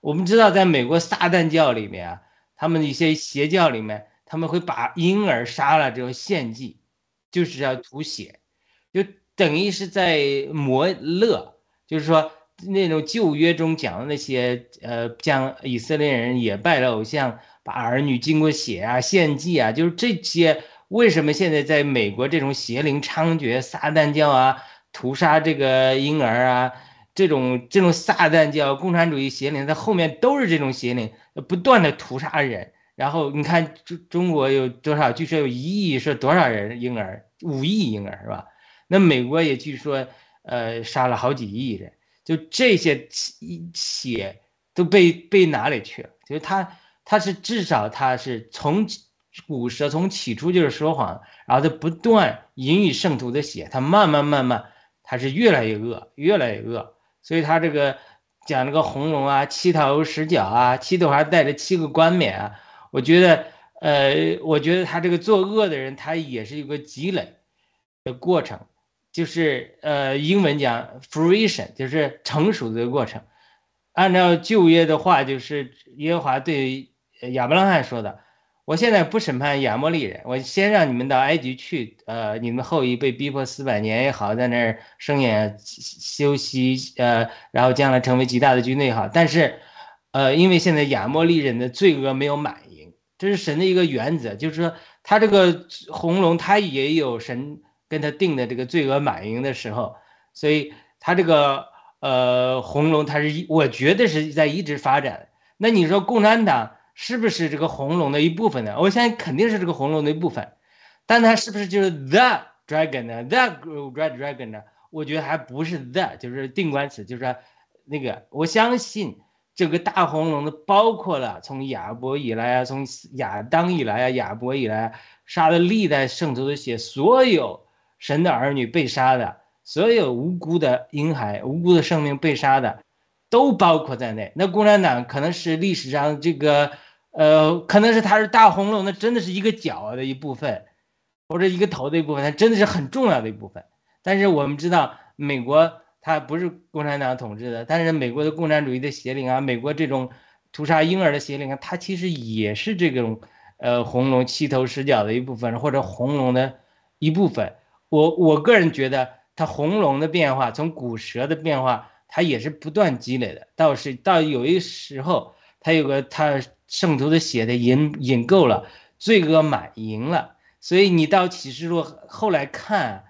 我们知道，在美国撒旦教里面，他们一些邪教里面，他们会把婴儿杀了之后献祭，就是要吐血，就等于是在摩勒，就是说那种旧约中讲的那些，呃，将以色列人也拜了偶像，把儿女经过血啊献祭啊，就是这些。为什么现在在美国这种邪灵猖獗，撒旦教啊？屠杀这个婴儿啊，这种这种撒旦教、共产主义邪灵在后面都是这种邪灵，不断的屠杀人。然后你看中中国有多少？据说有一亿是多少人婴儿？五亿婴儿是吧？那美国也据说呃杀了好几亿人，就这些血都被被哪里去了？就是他他是至少他是从古时从起初就是说谎，然后他不断引以圣徒的血，他慢慢慢慢。他是越来越恶，越来越恶，所以他这个讲这个红龙啊，七头十角啊，七头还带着七个冠冕啊。我觉得，呃，我觉得他这个作恶的人，他也是一个积累的过程，就是呃，英文讲 fruition，就是成熟的过程。按照旧约的话，就是耶和华对亚伯拉罕说的。我现在不审判亚摩利人，我先让你们到埃及去。呃，你们后裔被逼迫四百年也好，在那儿生养休息，呃，然后将来成为极大的军队也好。但是，呃，因为现在亚摩利人的罪恶没有满盈，这是神的一个原则，就是说他这个红龙他也有神跟他定的这个罪恶满盈的时候，所以他这个呃红龙他是我觉得是在一直发展。那你说共产党？是不是这个红龙的一部分呢？我相信肯定是这个红龙的一部分，但它是不是就是 the dragon 呢？the red dragon 呢？我觉得还不是 the，就是定冠词，就是那个。我相信这个大红龙的包括了从亚伯以来啊，从亚当以来啊，亚伯以来啊杀的历代圣徒的血，所有神的儿女被杀的，所有无辜的婴孩、无辜的生命被杀的，都包括在内。那共产党可能是历史上这个。呃，可能是它是大红龙，那真的是一个角的一部分，或者一个头的一部分，它真的是很重要的一部分。但是我们知道，美国它不是共产党统治的，但是美国的共产主义的邪灵啊，美国这种屠杀婴儿的邪灵啊，它其实也是这种呃红龙七头十角的一部分，或者红龙的一部分。我我个人觉得，它红龙的变化，从古蛇的变化，它也是不断积累的。到是到有一时候，它有个它。圣徒的血的引引够了，罪恶满盈了，所以你到启示录后来看，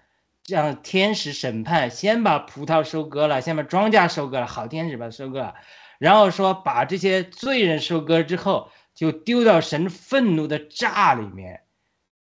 让天使审判，先把葡萄收割了，先把庄稼收割了，好天使把它收割了，然后说把这些罪人收割之后，就丢到神愤怒的栅里面，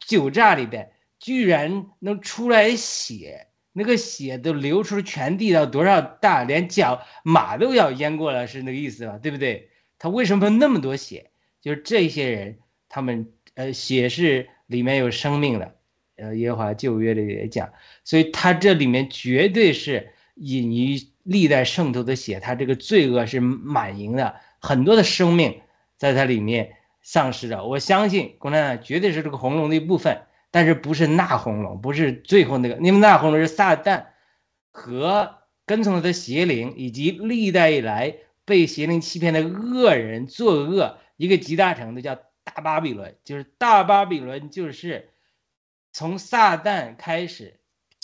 酒栅里边，居然能出来血，那个血都流出全地到多少大，连脚马都要淹过了，是那个意思吧？对不对？他为什么那么多血？就是这些人，他们呃血是里面有生命的，呃耶和华旧约里也讲，所以他这里面绝对是隐于历代圣徒的血，他这个罪恶是满盈的，很多的生命在它里面丧失了。我相信共产党绝对是这个红龙的一部分，但是不是那红龙，不是最后那个，因为那红龙是撒旦和跟从他的邪灵，以及历代以来。被邪灵欺骗的恶人作恶，一个极大程度叫大巴比伦，就是大巴比伦，就是从撒旦开始，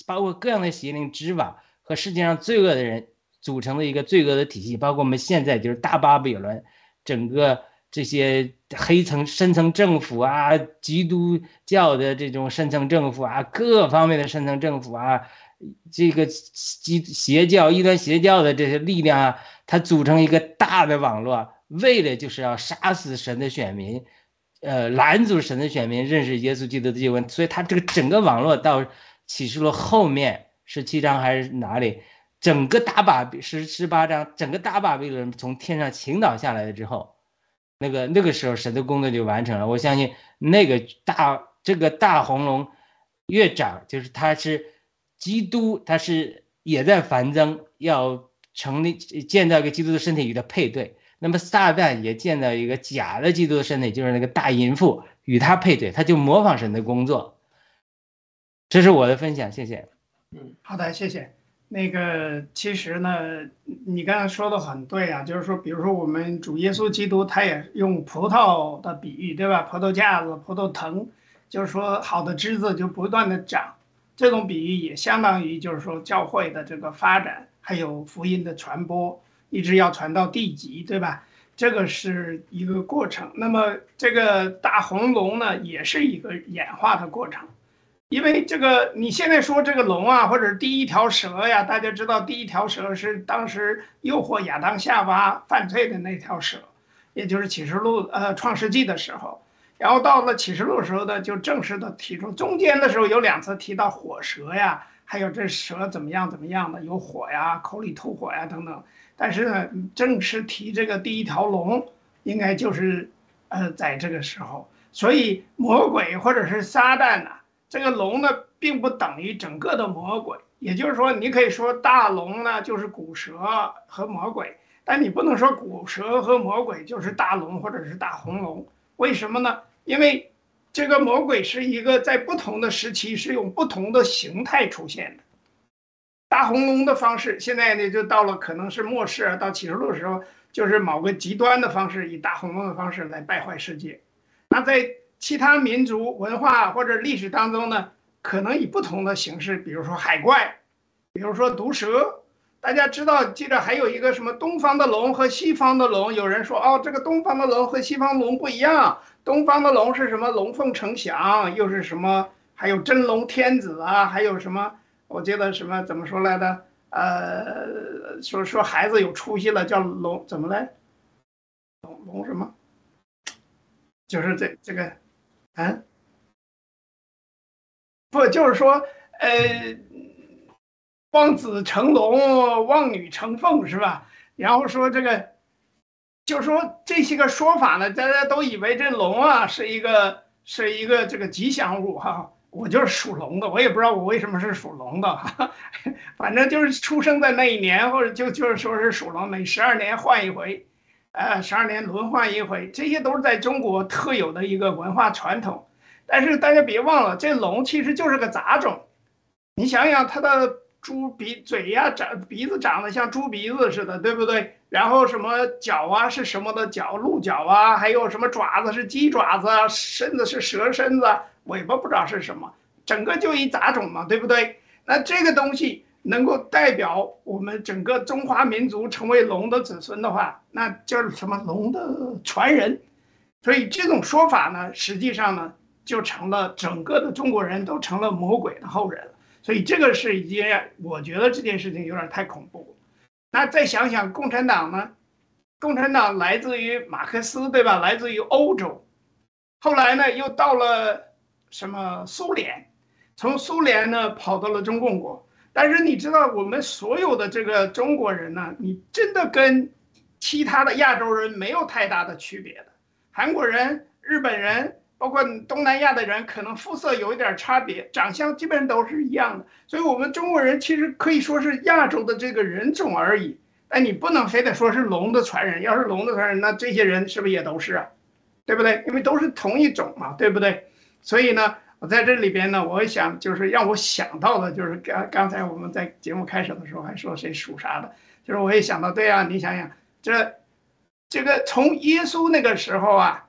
包括各样的邪灵之王，和世界上罪恶的人组成的一个罪恶的体系，包括我们现在就是大巴比伦，整个这些黑层深层政府啊，基督教的这种深层政府啊，各方面的深层政府啊，这个基邪教、异端邪教的这些力量啊，它组成一个大的网络，为了就是要杀死神的选民。呃，拦阻神的选民认识耶稣基督的救恩，所以他这个整个网络到启示录后面十七章还是哪里，整个大把十十八章，整个大把比伦从天上倾倒下来了之后，那个那个时候神的工作就完成了。我相信那个大这个大红龙越长，就是它是基督，他是也在繁增，要成立建造一个基督的身体与他配对。那么撒旦也建造一个假的基督的身体，就是那个大淫妇与他配对，他就模仿神的工作。这是我的分享，谢谢。嗯，好的，谢谢。那个其实呢，你刚才说的很对啊，就是说，比如说我们主耶稣基督，他也用葡萄的比喻，对吧？葡萄架子、葡萄藤，就是说好的枝子就不断的长，这种比喻也相当于就是说教会的这个发展，还有福音的传播。一直要传到地极，对吧？这个是一个过程。那么这个大红龙呢，也是一个演化的过程。因为这个你现在说这个龙啊，或者第一条蛇呀，大家知道第一条蛇是当时诱惑亚当夏娃犯罪的那条蛇，也就是启示录呃创世纪的时候。然后到了启示录时候呢，就正式的提出，中间的时候有两次提到火蛇呀，还有这蛇怎么样怎么样的，有火呀，口里吐火呀等等。但是呢，正式提这个第一条龙，应该就是，呃，在这个时候，所以魔鬼或者是撒旦呢，这个龙呢，并不等于整个的魔鬼。也就是说，你可以说大龙呢就是古蛇和魔鬼，但你不能说古蛇和魔鬼就是大龙或者是大红龙。为什么呢？因为这个魔鬼是一个在不同的时期是用不同的形态出现的。大红龙的方式，现在呢就到了可能是末世啊，到启示录的时候，就是某个极端的方式，以大红龙的方式来败坏世界。那在其他民族文化或者历史当中呢，可能以不同的形式，比如说海怪，比如说毒蛇。大家知道，记着还有一个什么东方的龙和西方的龙。有人说哦，这个东方的龙和西方龙不一样，东方的龙是什么龙凤呈祥，又是什么？还有真龙天子啊，还有什么？我记得什么怎么说来的？呃，说说孩子有出息了，叫龙怎么来？龙龙什么？就是这这个，嗯，不就是说，呃，望子成龙，望女成凤，是吧？然后说这个，就说这些个说法呢，大家都以为这龙啊是一个是一个这个吉祥物哈。我就是属龙的，我也不知道我为什么是属龙的，*laughs* 反正就是出生在那一年，或者就就是说是属龙，每十二年换一回，呃，十二年轮换一回，这些都是在中国特有的一个文化传统。但是大家别忘了，这龙其实就是个杂种，你想想它的猪鼻嘴呀，长鼻子长得像猪鼻子似的，对不对？然后什么脚啊是什么的脚，鹿角啊，还有什么爪子是鸡爪子，身子是蛇身子。尾巴不知道是什么，整个就一杂种嘛，对不对？那这个东西能够代表我们整个中华民族成为龙的子孙的话，那就是什么龙的传人。所以这种说法呢，实际上呢，就成了整个的中国人都成了魔鬼的后人。所以这个是一件，我觉得这件事情有点太恐怖。那再想想共产党呢？共产党来自于马克思，对吧？来自于欧洲，后来呢，又到了。什么苏联，从苏联呢跑到了中共国，但是你知道我们所有的这个中国人呢，你真的跟其他的亚洲人没有太大的区别的。韩国人、日本人，包括东南亚的人，可能肤色有一点差别，长相基本上都是一样的。所以，我们中国人其实可以说是亚洲的这个人种而已。但你不能非得说是龙的传人，要是龙的传人，那这些人是不是也都是啊？对不对？因为都是同一种嘛，对不对？所以呢，我在这里边呢，我想就是让我想到的，就是刚刚才我们在节目开始的时候还说谁属啥的，就是我也想到，对啊，你想想，这这个从耶稣那个时候啊，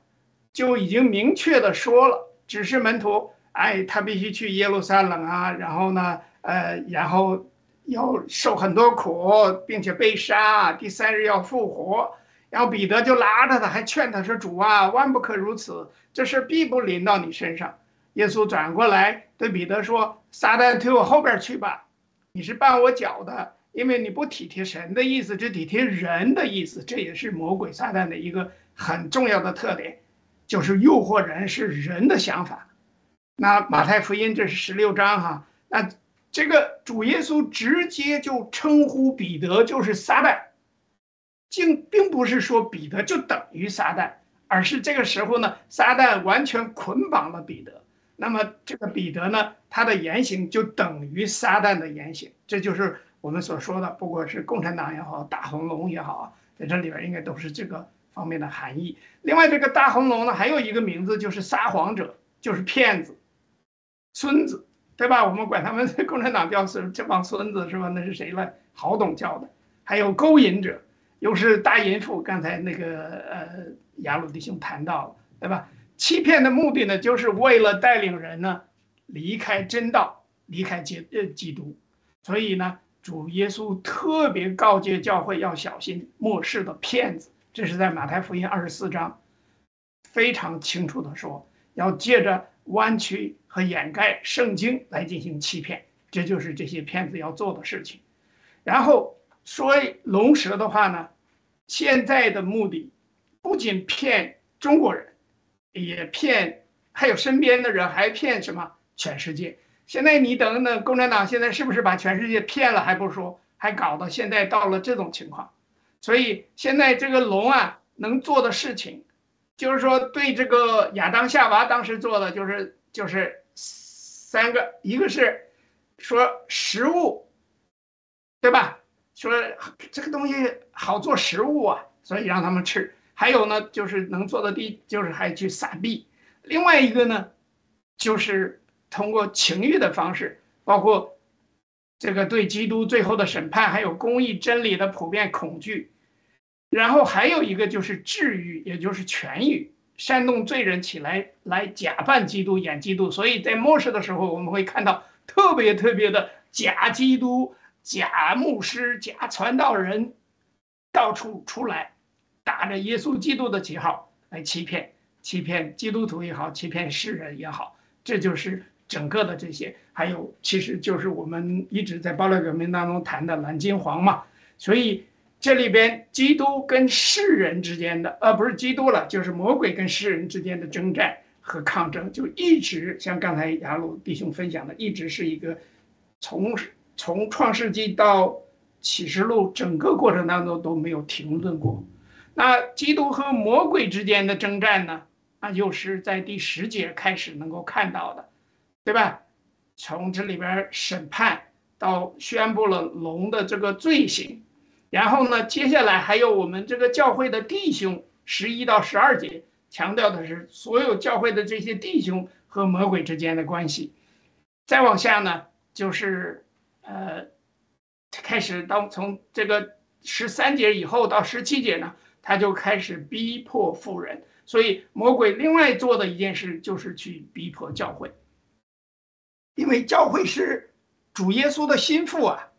就已经明确的说了，指示门徒，哎，他必须去耶路撒冷啊，然后呢，呃，然后要受很多苦，并且被杀，第三日要复活。然后彼得就拉着他，还劝他说：“主啊，万不可如此，这事必不临到你身上。”耶稣转过来对彼得说：“撒旦，推我后边去吧，你是绊我脚的，因为你不体贴神的意思，只体贴人的意思。这也是魔鬼撒旦的一个很重要的特点，就是诱惑人是人的想法。”那马太福音这是十六章哈，那这个主耶稣直接就称呼彼得就是撒旦。竟并不是说彼得就等于撒旦，而是这个时候呢，撒旦完全捆绑了彼得。那么这个彼得呢，他的言行就等于撒旦的言行。这就是我们所说的，不管是共产党也好，大红龙也好，在这里边应该都是这个方面的含义。另外，这个大红龙呢，还有一个名字就是撒谎者，就是骗子、孙子，对吧？我们管他们共产党叫是这帮孙子，是吧？那是谁了？郝董叫的。还有勾引者。又是大淫妇，刚才那个呃雅鲁弟兄谈到了，对吧？欺骗的目的呢，就是为了带领人呢离开真道，离开基呃基督。所以呢，主耶稣特别告诫教会要小心末世的骗子。这是在马太福音二十四章非常清楚的说，要借着弯曲和掩盖圣经来进行欺骗，这就是这些骗子要做的事情。然后说龙蛇的话呢？现在的目的不仅骗中国人，也骗还有身边的人，还骗什么全世界？现在你等等，共产党现在是不是把全世界骗了还不说，还搞到现在到了这种情况？所以现在这个龙啊，能做的事情，就是说对这个亚当夏娃当时做的就是就是三个，一个是说食物，对吧？说这个东西好做食物啊，所以让他们吃。还有呢，就是能做的第，就是还去撒币。另外一个呢，就是通过情欲的方式，包括这个对基督最后的审判，还有公义真理的普遍恐惧。然后还有一个就是治愈，也就是痊愈，煽动罪人起来来假扮基督，演基督。所以在末世的时候，我们会看到特别特别的假基督。假牧师、假传道人到处出来，打着耶稣基督的旗号来欺骗、欺骗基督徒也好，欺骗世人也好，这就是整个的这些。还有，其实就是我们一直在暴乱革命当中谈的蓝金黄嘛。所以这里边基督跟世人之间的，呃，不是基督了，就是魔鬼跟世人之间的征战和抗争，就一直像刚才雅鲁弟兄分享的，一直是一个从。从创世纪到启示录，整个过程当中都没有停顿过。那基督和魔鬼之间的征战呢？那就是在第十节开始能够看到的，对吧？从这里边审判到宣布了龙的这个罪行，然后呢，接下来还有我们这个教会的弟兄，十一到十二节强调的是所有教会的这些弟兄和魔鬼之间的关系。再往下呢，就是。呃，开始到从这个十三节以后到十七节呢，他就开始逼迫富人。所以魔鬼另外做的一件事就是去逼迫教会，因为教会是主耶稣的心腹啊，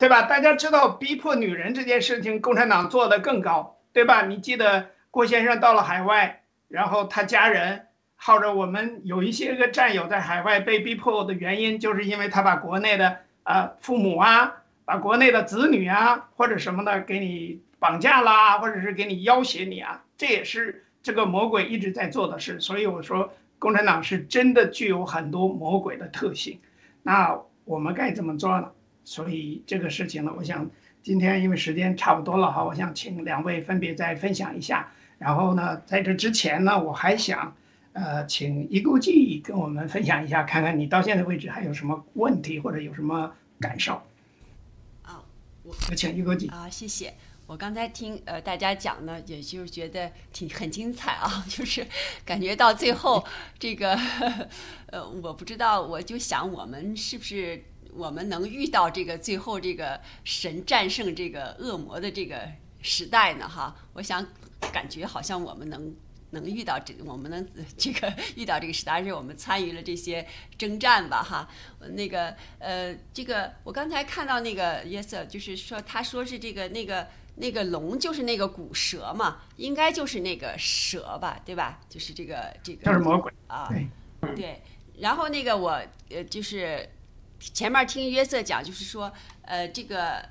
对吧？大家知道逼迫女人这件事情，共产党做的更高，对吧？你记得郭先生到了海外，然后他家人。号召我们有一些个战友在海外被逼迫的原因，就是因为他把国内的啊父母啊，把国内的子女啊或者什么的给你绑架啦，或者是给你要挟你啊，这也是这个魔鬼一直在做的事。所以我说，共产党是真的具有很多魔鬼的特性。那我们该怎么做呢？所以这个事情呢，我想今天因为时间差不多了哈，我想请两位分别再分享一下。然后呢，在这之前呢，我还想。呃，请一顾记跟我们分享一下，看看你到现在为止还有什么问题或者有什么感受。啊，我请一顾记啊，谢谢。我刚才听呃大家讲呢，也就是觉得挺很精彩啊，*laughs* 就是感觉到最后这个 *laughs* 呃，我不知道，我就想我们是不是我们能遇到这个最后这个神战胜这个恶魔的这个时代呢？哈，我想感觉好像我们能。能遇到这，我们能这个遇到这个事，当然是我们参与了这些征战吧，哈。那个呃，这个我刚才看到那个约瑟，就是说他说是这个那个那个龙就是那个古蛇嘛，应该就是那个蛇吧，对吧？就是这个这个。就是魔鬼啊，对对。然后那个我呃就是前面听约瑟讲，就是说呃这个。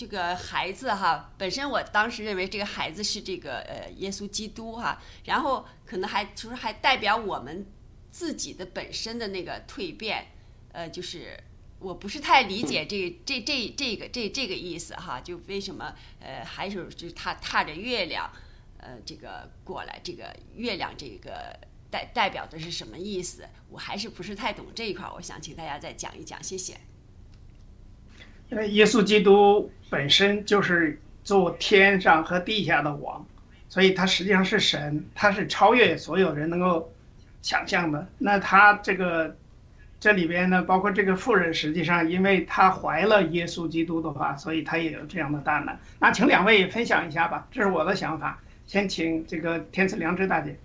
这个孩子哈，本身我当时认为这个孩子是这个呃耶稣基督哈，然后可能还就是还代表我们自己的本身的那个蜕变，呃，就是我不是太理解这这这这个这这个意思哈，就为什么呃还是就是他踏着月亮，呃这个过来，这个月亮这个代代表的是什么意思？我还是不是太懂这一块，我想请大家再讲一讲，谢谢。因为耶稣基督本身就是做天上和地下的王，所以他实际上是神，他是超越所有人能够想象的。那他这个这里边呢，包括这个妇人，实际上因为她怀了耶稣基督的话，所以她也有这样的大难。那请两位分享一下吧，这是我的想法。先请这个天赐良知大姐。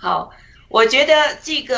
好，我觉得这个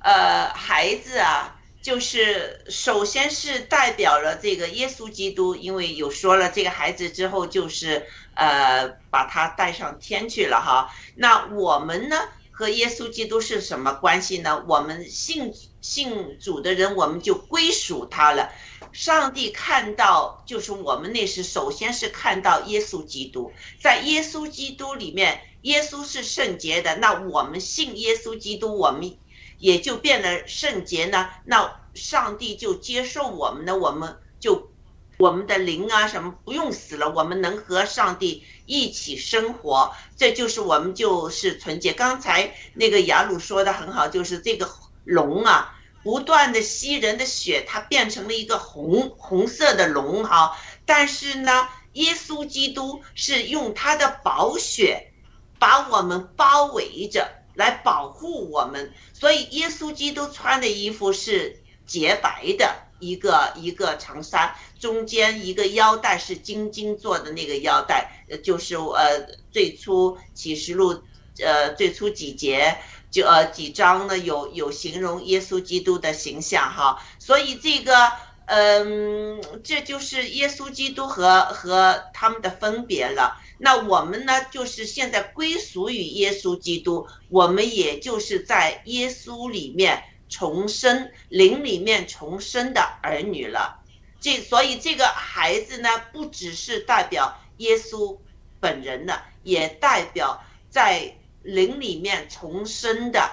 呃孩子啊。就是首先是代表了这个耶稣基督，因为有说了这个孩子之后，就是呃把他带上天去了哈。那我们呢和耶稣基督是什么关系呢？我们信信主的人，我们就归属他了。上帝看到，就是我们那时首先是看到耶稣基督，在耶稣基督里面，耶稣是圣洁的。那我们信耶稣基督，我们。也就变了圣洁呢，那上帝就接受我们呢，我们就我们的灵啊什么不用死了，我们能和上帝一起生活，这就是我们就是纯洁。刚才那个雅鲁说的很好，就是这个龙啊，不断的吸人的血，它变成了一个红红色的龙哈，但是呢，耶稣基督是用他的宝血把我们包围着。来保护我们，所以耶稣基督穿的衣服是洁白的一个一个长衫，中间一个腰带是金金做的那个腰带，呃，就是呃最初启示录，呃最初几节就呃几章呢有有形容耶稣基督的形象哈，所以这个嗯这就是耶稣基督和和他们的分别了。那我们呢，就是现在归属于耶稣基督，我们也就是在耶稣里面重生，灵里面重生的儿女了。这所以这个孩子呢，不只是代表耶稣本人的，也代表在灵里面重生的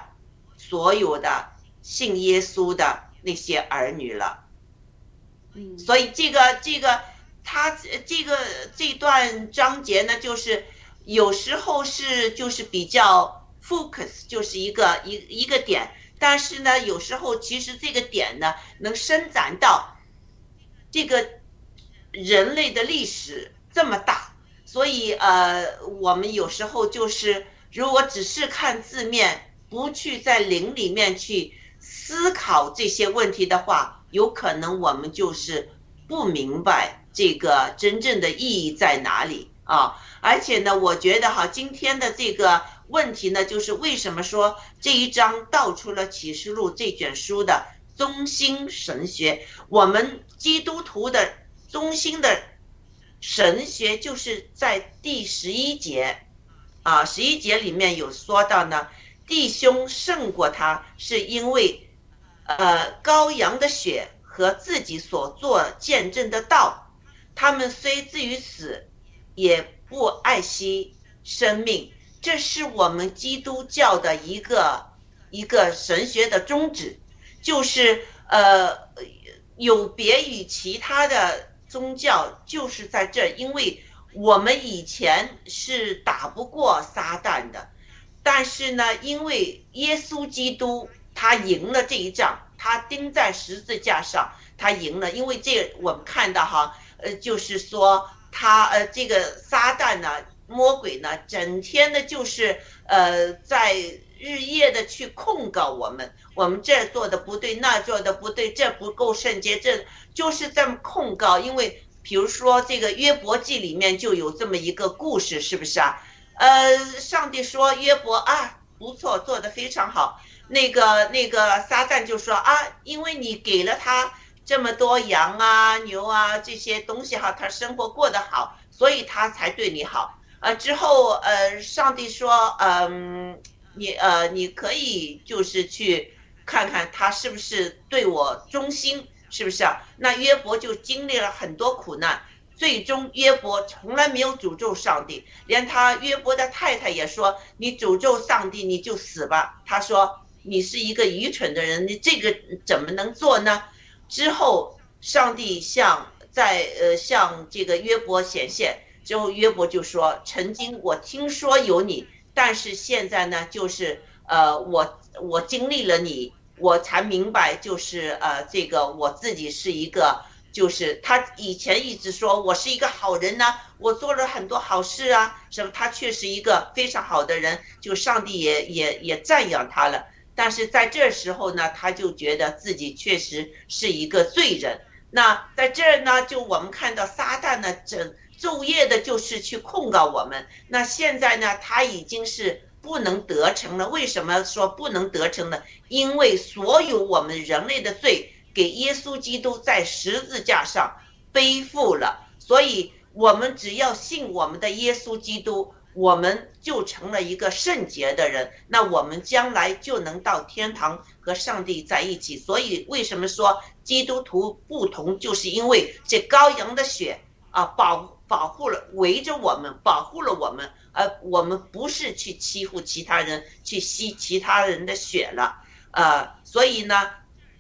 所有的信耶稣的那些儿女了。所以这个这个。他这个这段章节呢，就是有时候是就是比较 focus，就是一个一一个点，但是呢，有时候其实这个点呢，能伸展到这个人类的历史这么大，所以呃，我们有时候就是如果只是看字面，不去在灵里面去思考这些问题的话，有可能我们就是不明白。这个真正的意义在哪里啊？而且呢，我觉得哈，今天的这个问题呢，就是为什么说这一章道出了启示录这卷书的中心神学？我们基督徒的中心的神学，就是在第十一节啊，十一节里面有说到呢，弟兄胜过他，是因为呃羔羊的血和自己所做见证的道。他们虽至于死，也不爱惜生命。这是我们基督教的一个一个神学的宗旨，就是呃，有别于其他的宗教，就是在这，因为我们以前是打不过撒旦的，但是呢，因为耶稣基督他赢了这一仗，他钉在十字架上，他赢了。因为这我们看到哈。呃，就是说他呃，这个撒旦呢，魔鬼呢，整天的，就是呃，在日夜的去控告我们，我们这做的不对，那做的不对，这不够圣洁，这就是这么控告。因为比如说这个约伯记里面就有这么一个故事，是不是啊？呃，上帝说约伯啊，不错，做得非常好。那个那个撒旦就说啊，因为你给了他这么多羊啊、牛啊这些东西哈，他生活过得好，所以他才对你好。呃，之后呃，上帝说，嗯，你呃，你可以就是去看看他是不是对我忠心，是不是啊？那约伯就经历了很多苦难。最终，约伯从来没有诅咒上帝，连他约伯的太太也说：“你诅咒上帝，你就死吧。”他说：“你是一个愚蠢的人，你这个怎么能做呢？”之后，上帝向在呃向这个约伯显现之后，约伯就说：“曾经我听说有你，但是现在呢，就是呃我我经历了你，我才明白，就是呃这个我自己是一个。”就是他以前一直说我是一个好人呢，我做了很多好事啊，什么他确实一个非常好的人，就上帝也也也赞扬他了。但是在这时候呢，他就觉得自己确实是一个罪人。那在这儿呢，就我们看到撒旦呢，整昼夜的就是去控告我们。那现在呢，他已经是不能得逞了。为什么说不能得逞呢？因为所有我们人类的罪。给耶稣基督在十字架上背负了，所以我们只要信我们的耶稣基督，我们就成了一个圣洁的人，那我们将来就能到天堂和上帝在一起。所以为什么说基督徒不同，就是因为这羔羊的血啊，保保护了围着我们，保护了我们，而我们不是去欺负其他人，去吸其他人的血了，呃，所以呢。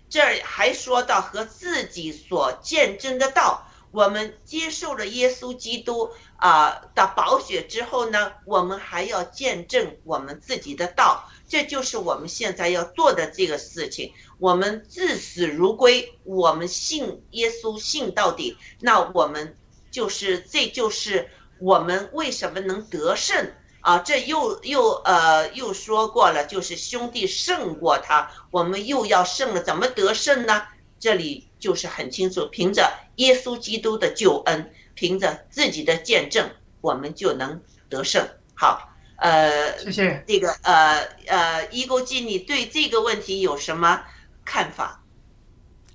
这儿还说到和自己所见证的道，我们接受了耶稣基督啊的宝血之后呢，我们还要见证我们自己的道，这就是我们现在要做的这个事情。我们至死如归，我们信耶稣信到底，那我们就是这就是我们为什么能得胜。啊，这又又呃又说过了，就是兄弟胜过他，我们又要胜了，怎么得胜呢？这里就是很清楚，凭着耶稣基督的救恩，凭着自己的见证，我们就能得胜。好，呃，谢谢这个呃呃，伊沟记，你对这个问题有什么看法？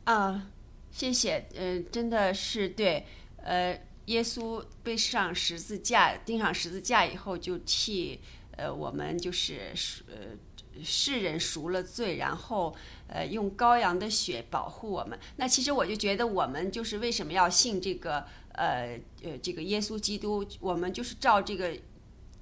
啊，谢谢，呃，真的是对，呃。耶稣背上十字架，钉上十字架以后，就替呃我们就是呃世人赎了罪，然后呃用羔羊的血保护我们。那其实我就觉得，我们就是为什么要信这个呃呃这个耶稣基督？我们就是照这个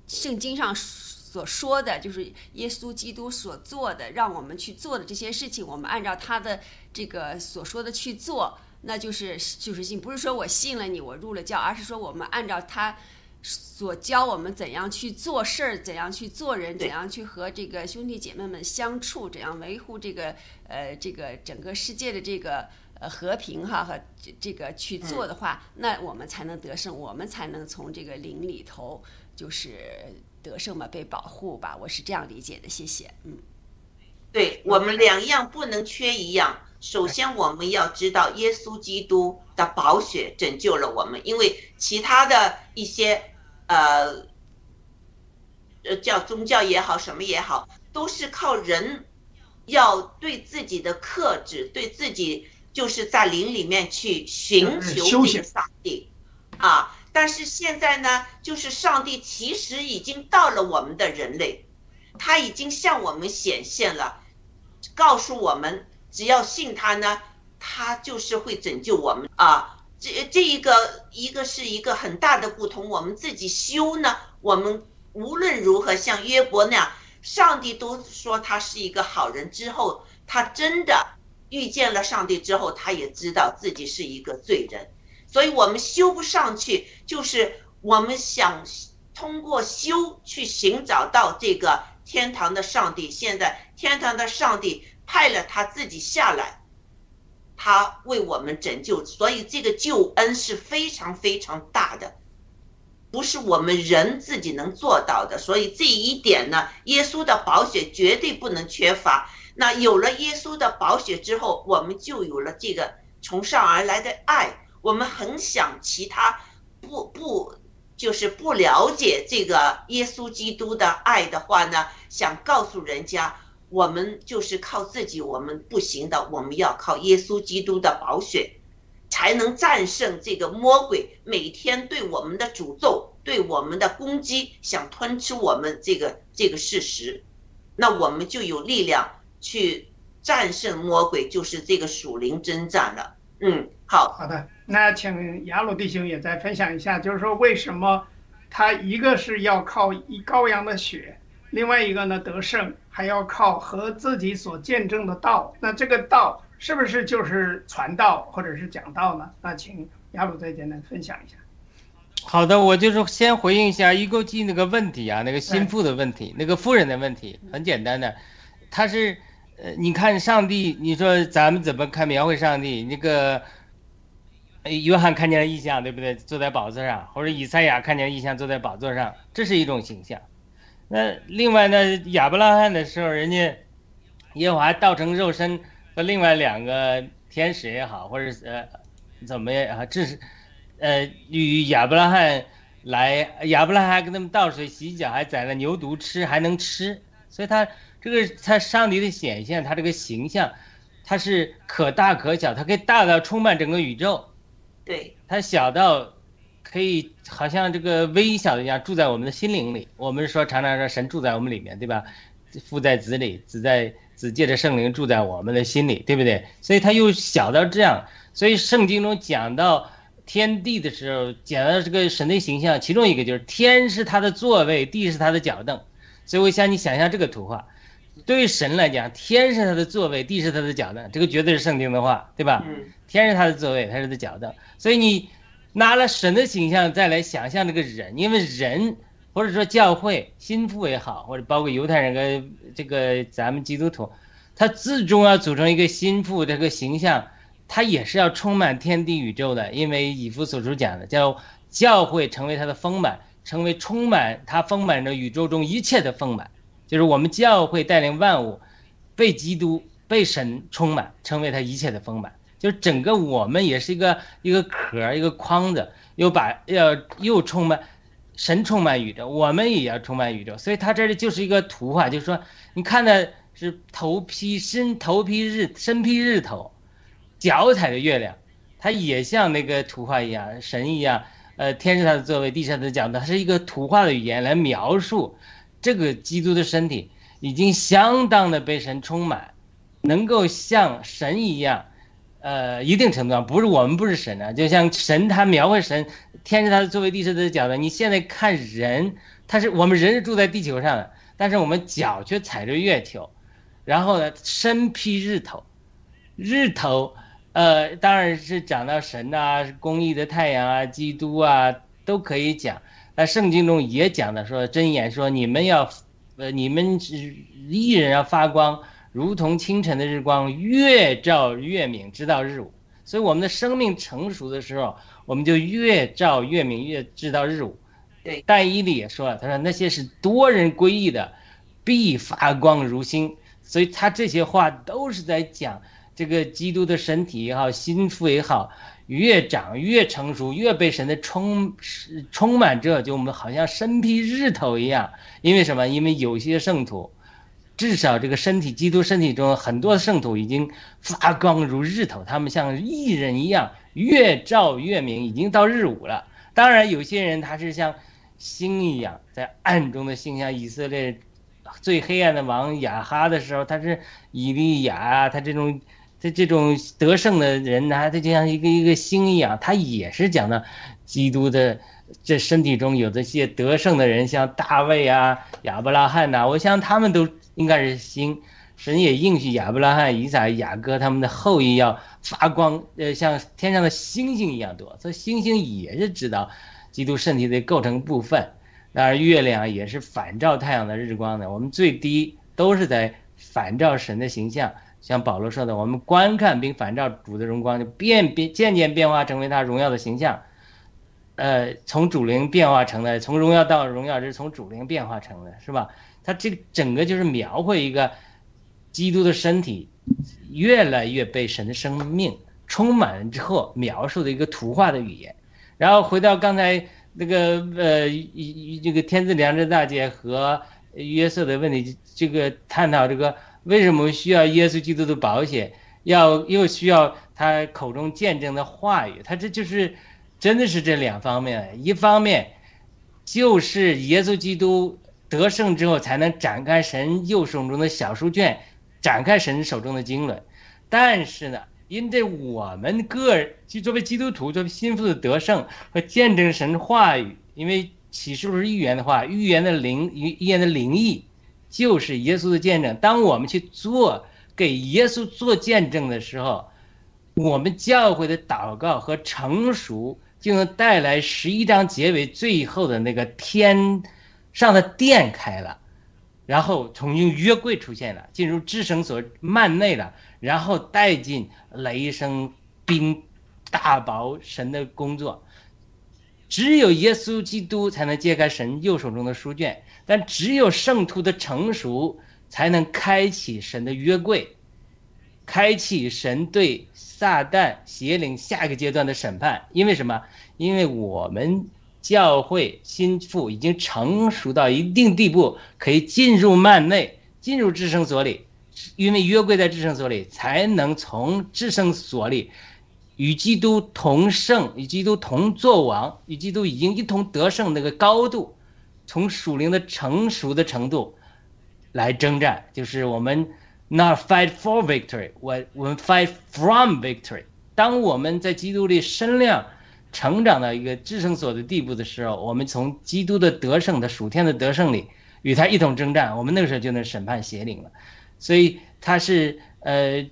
圣经上所说的，就是耶稣基督所做的，让我们去做的这些事情，我们按照他的这个所说的去做。那就是就是信，不是说我信了你，我入了教，而是说我们按照他所教我们怎样去做事儿，怎样去做人，怎样去和这个兄弟姐妹们相处，怎样维护这个呃这个整个世界的这个呃和平哈和这这个去做的话，那我们才能得胜，我们才能从这个灵里头就是得胜嘛，被保护吧，我是这样理解的，谢谢，嗯，对我们两样不能缺一样。首先，我们要知道耶稣基督的宝血拯救了我们，因为其他的一些，呃，呃，叫宗教也好，什么也好，都是靠人要对自己的克制，对自己就是在灵里面去寻求这个上帝，啊，但是现在呢，就是上帝其实已经到了我们的人类，他已经向我们显现了，告诉我们。只要信他呢，他就是会拯救我们啊！这这一个一个是一个很大的不同。我们自己修呢，我们无论如何像约伯那样，上帝都说他是一个好人。之后他真的遇见了上帝之后，他也知道自己是一个罪人。所以我们修不上去，就是我们想通过修去寻找到这个天堂的上帝。现在天堂的上帝。派了他自己下来，他为我们拯救，所以这个救恩是非常非常大的，不是我们人自己能做到的。所以这一点呢，耶稣的宝血绝对不能缺乏。那有了耶稣的宝血之后，我们就有了这个从上而来的爱。我们很想其他不不就是不了解这个耶稣基督的爱的话呢，想告诉人家，我们就是靠自己，我们不行的，我们要靠耶稣基督的宝血，才能战胜这个魔鬼每天对我们的诅咒、对我们的攻击，想吞吃我们这个这个事实，那我们就有力量去战胜魔鬼，就是这个属灵征战了。嗯，好，好的，那请雅鲁弟兄也再分享一下，就是说为什么他一个是要靠一羔羊的血，另外一个呢得胜还要靠和自己所见证的道，那这个道是不是就是传道或者是讲道呢？那请雅鲁再简单分享一下。好的，我就是先回应一下一勾记那个问题啊，那个心腹的问题，那个妇人的问题，很简单的，他是。呃，你看上帝，你说咱们怎么看描绘上帝？那个，约翰看见了异象，对不对？坐在宝座上，或者以赛亚看见异象，坐在宝座上，这是一种形象。那另外呢，亚伯拉罕的时候，人家耶和华道成肉身和另外两个天使也好，或者呃怎么也啊？这是呃与亚伯拉罕来，亚伯拉罕还跟他们倒水洗脚，还宰了牛犊吃，还能吃，所以他。这个他上帝的显现，他这个形象，他是可大可小，他可以大到充满整个宇宙，对他小到可以好像这个微小的一样住在我们的心灵里。我们说常常说神住在我们里面，对吧？父在子里，子在子借着圣灵住在我们的心里，对不对？所以他又小到这样。所以圣经中讲到天地的时候，讲到这个神的形象，其中一个就是天是他的座位，地是他的脚凳。所以我想你想象这个图画。对于神来讲，天是他的座位，地是他的脚凳，这个绝对是圣经的话，对吧？天是他的座位，他是他的脚凳。所以你拿了神的形象再来想象这个人，因为人或者说教会心腹也好，或者包括犹太人跟这个咱们基督徒，他最终要组成一个心腹这个形象，他也是要充满天地宇宙的。因为以弗所书讲的叫教会成为他的丰满，成为充满他丰满着宇宙中一切的丰满。就是我们教会带领万物，被基督、被神充满，成为他一切的丰满。就整个我们也是一个一个壳，一个框子，又把要又充满神充满宇宙，我们也要充满宇宙。所以他这里就是一个图画，就是说你看的是头披身头披日身披日头，脚踩着月亮，它也像那个图画一样，神一样。呃，天是他的座位，地是他的脚，它是一个图画的语言来描述。这个基督的身体已经相当的被神充满，能够像神一样，呃，一定程度上不是我们不是神啊，就像神他描绘神，天是他的作为地是的脚的。你现在看人，他是我们人是住在地球上的，但是我们脚却踩着月球，然后呢，身披日头，日头，呃，当然是讲到神啊，公义的太阳啊，基督啊，都可以讲。那圣经中也讲的说，真言说你们要，呃，你们艺人要发光，如同清晨的日光，越照越明，直到日午。所以我们的生命成熟的时候，我们就越照越明，越直到日午。对，但以理也说了，他说那些是多人归义的，必发光如星。所以他这些话都是在讲这个基督的身体也好，心腹也好。越长越成熟，越被神的充充满着，就我们好像身披日头一样。因为什么？因为有些圣徒，至少这个身体，基督身体中很多圣徒已经发光如日头，他们像艺人一样，越照越明，已经到日午了。当然，有些人他是像星一样，在暗中的星，像以色列最黑暗的王亚哈的时候，他是以利亚，他这种。这这种得胜的人呢，他就像一个一个星一样，他也是讲的，基督的这身体中有这些得胜的人，像大卫啊、亚伯拉罕呐，我想他们都应该是星。神也应许亚伯拉罕、以撒、雅各他们的后裔要发光，呃，像天上的星星一样多。所以星星也是知道基督身体的构成部分。当然，月亮也是反照太阳的日光的。我们最低都是在反照神的形象。像保罗说的，我们观看并反照主的荣光，就变变渐渐变化成为他荣耀的形象。呃，从主灵变化成的，从荣耀到荣耀，这是从主灵变化成的，是吧？他这个整个就是描绘一个基督的身体越来越被神的生命充满之后描述的一个图画的语言。然后回到刚才那个呃，这个天赐良知大姐和约瑟的问题，这个探讨这个为什么需要耶稣基督的保险，要又需要他口中见证的话语，他这就是真的是这两方面，一方面就是耶稣基督得胜之后才能展开神右手中的小书卷，展开神手中的经纶，但是呢。因为我们个人，就作为基督徒，作为心腹的得胜和见证神话语，因为启示录是预言的话，预言的灵，预言的灵异，就是耶稣的见证。当我们去做给耶稣做见证的时候，我们教会的祷告和成熟，就能带来十一章结尾最后的那个天上的殿开了，然后重新约柜出现了，进入至圣所幔内了。然后带进雷声、兵、大宝神的工作，只有耶稣基督才能揭开神右手中的书卷，但只有圣徒的成熟才能开启神的约柜，开启神对撒旦邪灵下一个阶段的审判。因为什么？因为我们教会心腹已经成熟到一定地步，可以进入幔内，进入至圣所里。因为约柜在至圣所里，才能从至圣所里与基督同圣，与基督同作王，与基督已经一同得胜那个高度，从属灵的成熟的程度来征战，就是我们 not fight for victory，我我们 fight from victory。当我们在基督里身量成长到一个至圣所的地步的时候，我们从基督的得胜的属天的得胜里与他一同征战，我们那个时候就能审判邪灵了。所以他是呃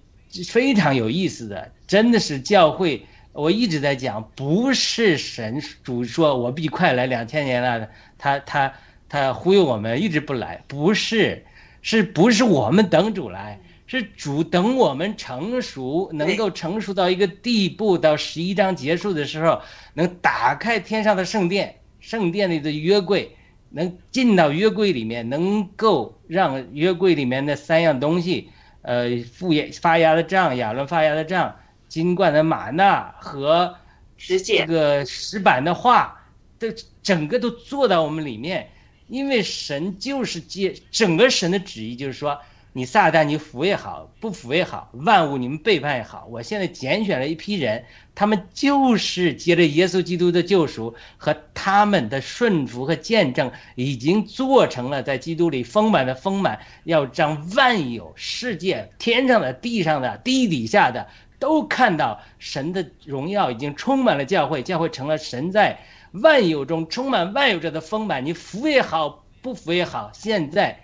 非常有意思的，真的是教会。我一直在讲，不是神主说我必快来两千年了，他他他忽悠我们一直不来，不是，是不是我们等主来，是主等我们成熟，能够成熟到一个地步，到十一章结束的时候，能打开天上的圣殿，圣殿里的约柜。能进到约柜里面，能够让约柜里面的三样东西，呃，复也发芽的杖，亚伦发芽的杖，金冠的玛纳和这个石板的画，都整个都做到我们里面，因为神就是接整个神的旨意，就是说。你撒旦，你服也好，不服也好，万物你们背叛也好，我现在拣选了一批人，他们就是接着耶稣基督的救赎和他们的顺服和见证，已经做成了在基督里丰满的丰满，要让万有世界天上的、地上的、地底下的都看到神的荣耀已经充满了教会，教会成了神在万有中充满万有者的丰满。你服也好，不服也好，现在。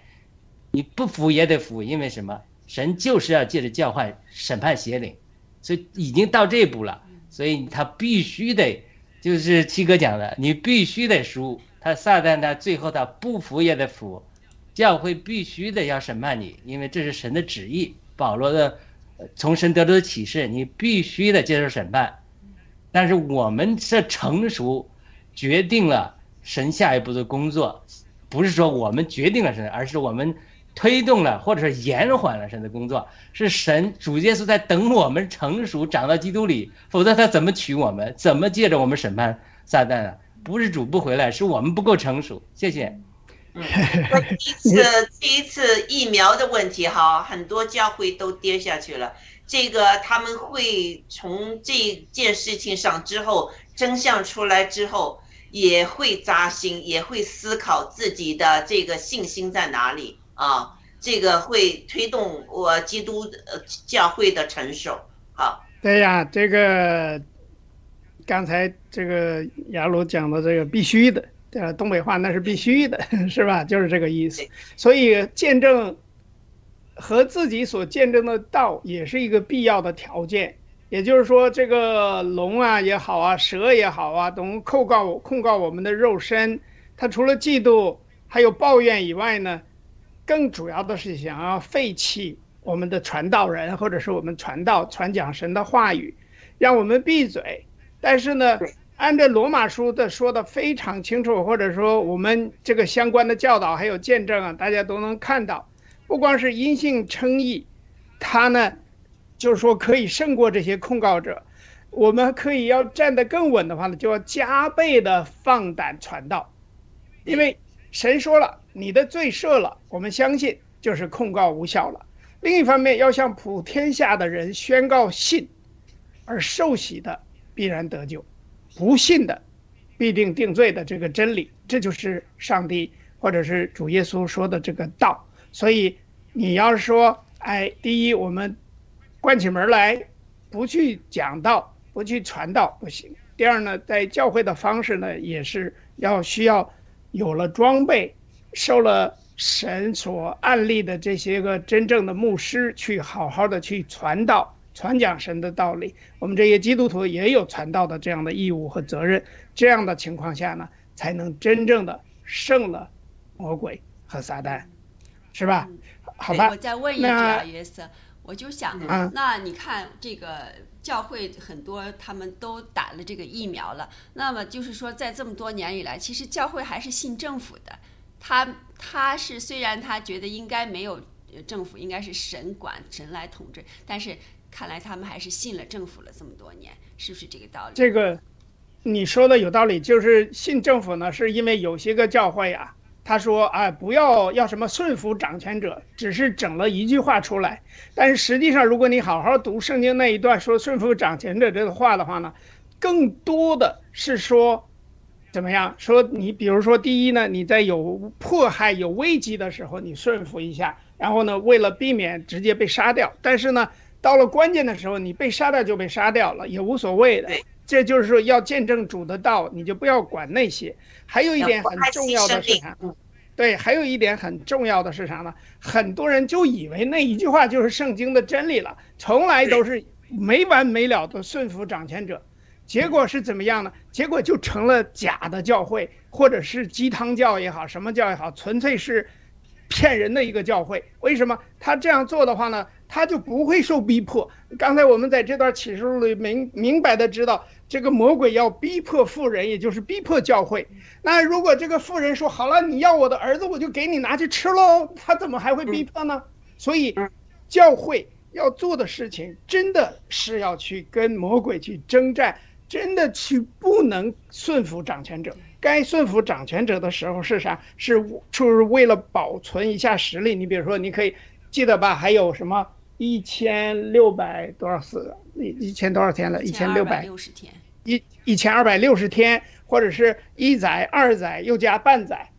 你不服也得服，因为什么？神就是要借着教会审判邪灵，所以已经到这一步了，所以他必须得，就是七哥讲的，你必须得输。他撒旦他最后他不服也得服，教会必须得要审判你，因为这是神的旨意。保罗的从神得到的启示，你必须得接受审判。但是我们这成熟，决定了神下一步的工作，不是说我们决定了神，而是我们。推动了，或者是延缓了神的工作，是神主耶稣在等我们成熟，长到基督里，否则他怎么娶我们？怎么借着我们审判撒旦啊？不是主不回来，是我们不够成熟。谢谢。嗯，*laughs* 第一次第一次疫苗的问题哈，很多教会都跌下去了。这个他们会从这件事情上之后真相出来之后，也会扎心，也会思考自己的这个信心在哪里。啊，这个会推动我基督呃教会的成熟。好，对呀，这个刚才这个亚鲁讲的这个必须的，呃，东北话那是必须的，*laughs* 是吧？就是这个意思。所以见证和自己所见证的道也是一个必要的条件。也就是说，这个龙啊也好啊，蛇也好啊，等控告控告我们的肉身，他除了嫉妒还有抱怨以外呢？更主要的是想要废弃我们的传道人，或者是我们传道传讲神的话语，让我们闭嘴。但是呢，按照罗马书的说的非常清楚，或者说我们这个相关的教导还有见证啊，大家都能看到，不光是阴性称义，他呢，就是说可以胜过这些控告者。我们可以要站得更稳的话呢，就要加倍的放胆传道，因为神说了，你的罪赦了，我们相信就是控告无效了。另一方面，要向普天下的人宣告信，而受洗的必然得救，不信的必定定罪的这个真理，这就是上帝或者是主耶稣说的这个道。所以你要是说，哎，第一，我们关起门来不去讲道。不去传道不行。第二呢，在教会的方式呢，也是要需要有了装备，受了神所案例的这些个真正的牧师，去好好的去传道、传讲神的道理。我们这些基督徒也有传道的这样的义务和责任。这样的情况下呢，才能真正的胜了魔鬼和撒旦，是吧？好吧。我再问一句啊，约瑟，我就想，那你看这个。教会很多，他们都打了这个疫苗了。那么就是说，在这么多年以来，其实教会还是信政府的。他他是虽然他觉得应该没有政府，应该是神管神来统治，但是看来他们还是信了政府了这么多年，是不是这个道理？这个你说的有道理，就是信政府呢，是因为有些个教会啊。他说：“哎，不要要什么顺服掌权者，只是整了一句话出来。但是实际上，如果你好好读圣经那一段说顺服掌权者这个话的话呢，更多的是说，怎么样？说你比如说，第一呢，你在有迫害、有危机的时候，你顺服一下，然后呢，为了避免直接被杀掉。但是呢，到了关键的时候，你被杀掉就被杀掉了，也无所谓的。这就是说，要见证主的道，你就不要管那些。”还有一点很重要的是啥？对，还有一点很重要的是啥呢？很多人就以为那一句话就是圣经的真理了，从来都是没完没了的顺服掌权者，结果是怎么样呢？结果就成了假的教会，或者是鸡汤教也好，什么教也好，纯粹是骗人的一个教会。为什么他这样做的话呢？他就不会受逼迫。刚才我们在这段启示录里明明白的知道。这个魔鬼要逼迫富人，也就是逼迫教会。那如果这个富人说好了，你要我的儿子，我就给你拿去吃喽，他怎么还会逼迫呢？所以，教会要做的事情，真的是要去跟魔鬼去征战，真的去不能顺服掌权者。该顺服掌权者的时候是啥？是就是为了保存一下实力。你比如说，你可以记得吧？还有什么一千六百多少次？一一千多少天了？一千六百六十天。一一千二百六十天，或者是一载、二载又加半载，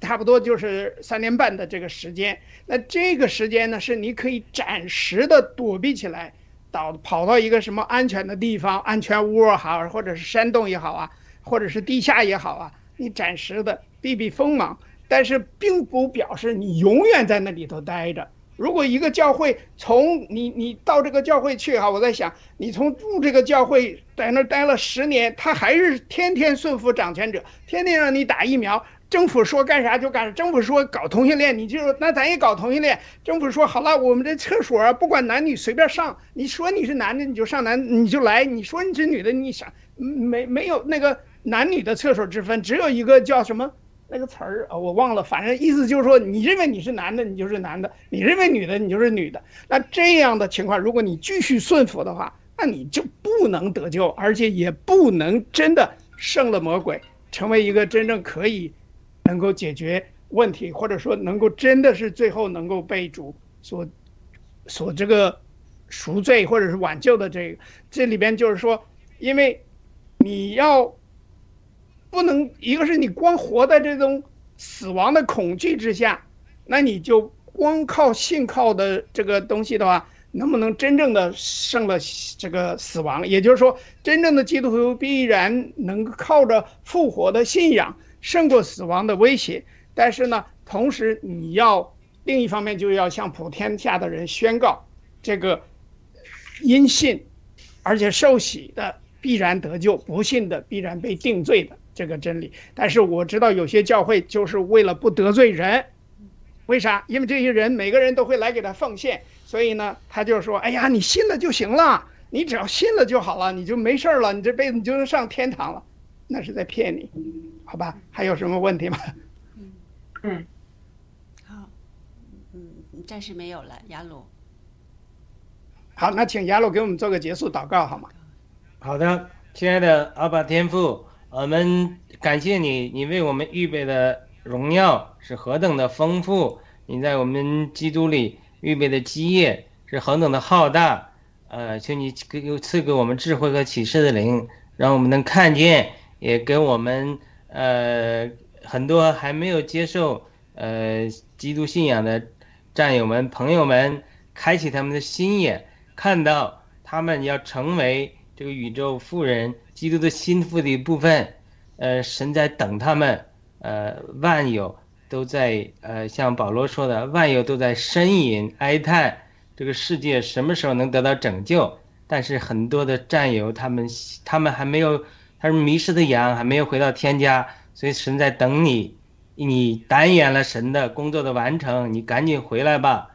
差不多就是三年半的这个时间。那这个时间呢，是你可以暂时的躲避起来，到跑到一个什么安全的地方，安全窝好，或者是山洞也好啊，或者是地下也好啊，你暂时的避避锋芒。但是并不表示你永远在那里头待着。如果一个教会从你你到这个教会去哈，我在想，你从入这个教会在那儿待了十年，他还是天天顺服掌权者，天天让你打疫苗，政府说干啥就干啥，政府说搞同性恋，你就那咱也搞同性恋，政府说好了，我们这厕所不管男女随便上，你说你是男的你就上男你就来，你说你是女的你上，没没有那个男女的厕所之分，只有一个叫什么？那个词儿啊，我忘了，反正意思就是说，你认为你是男的，你就是男的；你认为女的，你就是女的。那这样的情况，如果你继续顺服的话，那你就不能得救，而且也不能真的胜了魔鬼，成为一个真正可以能够解决问题，或者说能够真的是最后能够被主所所这个赎罪或者是挽救的这个。这里边就是说，因为你要。不能，一个是你光活在这种死亡的恐惧之下，那你就光靠信靠的这个东西的话，能不能真正的胜了这个死亡？也就是说，真正的基督徒必然能靠着复活的信仰胜过死亡的威胁。但是呢，同时你要另一方面就要向普天下的人宣告，这个因信而且受洗的必然得救，不信的必然被定罪的。这个真理，但是我知道有些教会就是为了不得罪人，为啥？因为这些人每个人都会来给他奉献，所以呢，他就说：“哎呀，你信了就行了，你只要信了就好了，你就没事了，你这辈子你就能上天堂了。”那是在骗你，好吧？还有什么问题吗？嗯嗯，好，嗯，暂时没有了，雅鲁。好，那请雅鲁给我们做个结束祷告好吗？好的，亲爱的阿爸天父，我们感谢你，你为我们预备的荣耀是何等的丰富，你在我们基督里预备的基业是何等的浩大。呃，求你给赐给我们智慧和启示的灵，让我们能看见，也给我们呃很多还没有接受呃基督信仰的战友们、朋友们，开启他们的心眼，看到他们要成为这个宇宙富人、基督的心腹的一部分。呃，神在等他们，呃，万有都在呃，像保罗说的，万有都在呻吟哀叹。这个世界什么时候能得到拯救？但是很多的战友，他们他们还没有，他是迷失的羊，还没有回到天家，所以神在等你，你耽延了神的工作的完成，你赶紧回来吧。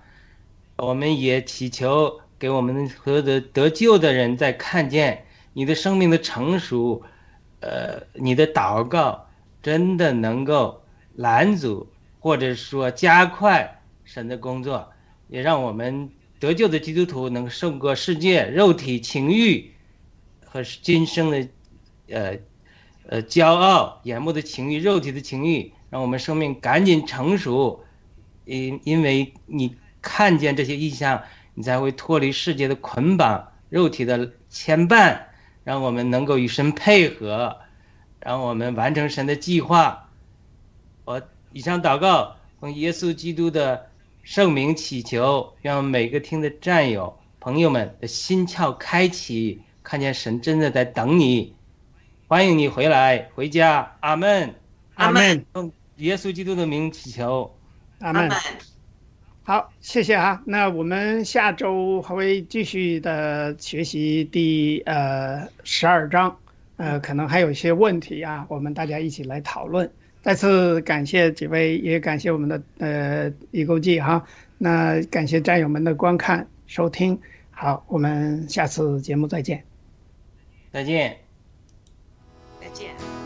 我们也祈求给我们所有的得救的人，在看见你的生命的成熟，呃，你的祷告真的能够拦阻，或者说加快神的工作，也让我们。得救的基督徒能胜过世界肉体情欲和今生的，呃，呃骄傲、眼目的情欲、肉体的情欲，让我们生命赶紧成熟。因因为你看见这些意象，你才会脱离世界的捆绑、肉体的牵绊，让我们能够与神配合，让我们完成神的计划。我以上祷告，奉耶稣基督的。圣名祈求，让每个听的战友朋友们的心窍开启，看见神真的在等你，欢迎你回来回家。阿门，阿门。用耶稣基督的名祈求，阿门。好，谢谢啊。那我们下周还会继续的学习第呃十二章，呃，可能还有一些问题啊，我们大家一起来讨论。再次感谢几位，也感谢我们的呃易购记哈。那感谢战友们的观看收听，好，我们下次节目再见。再见。见。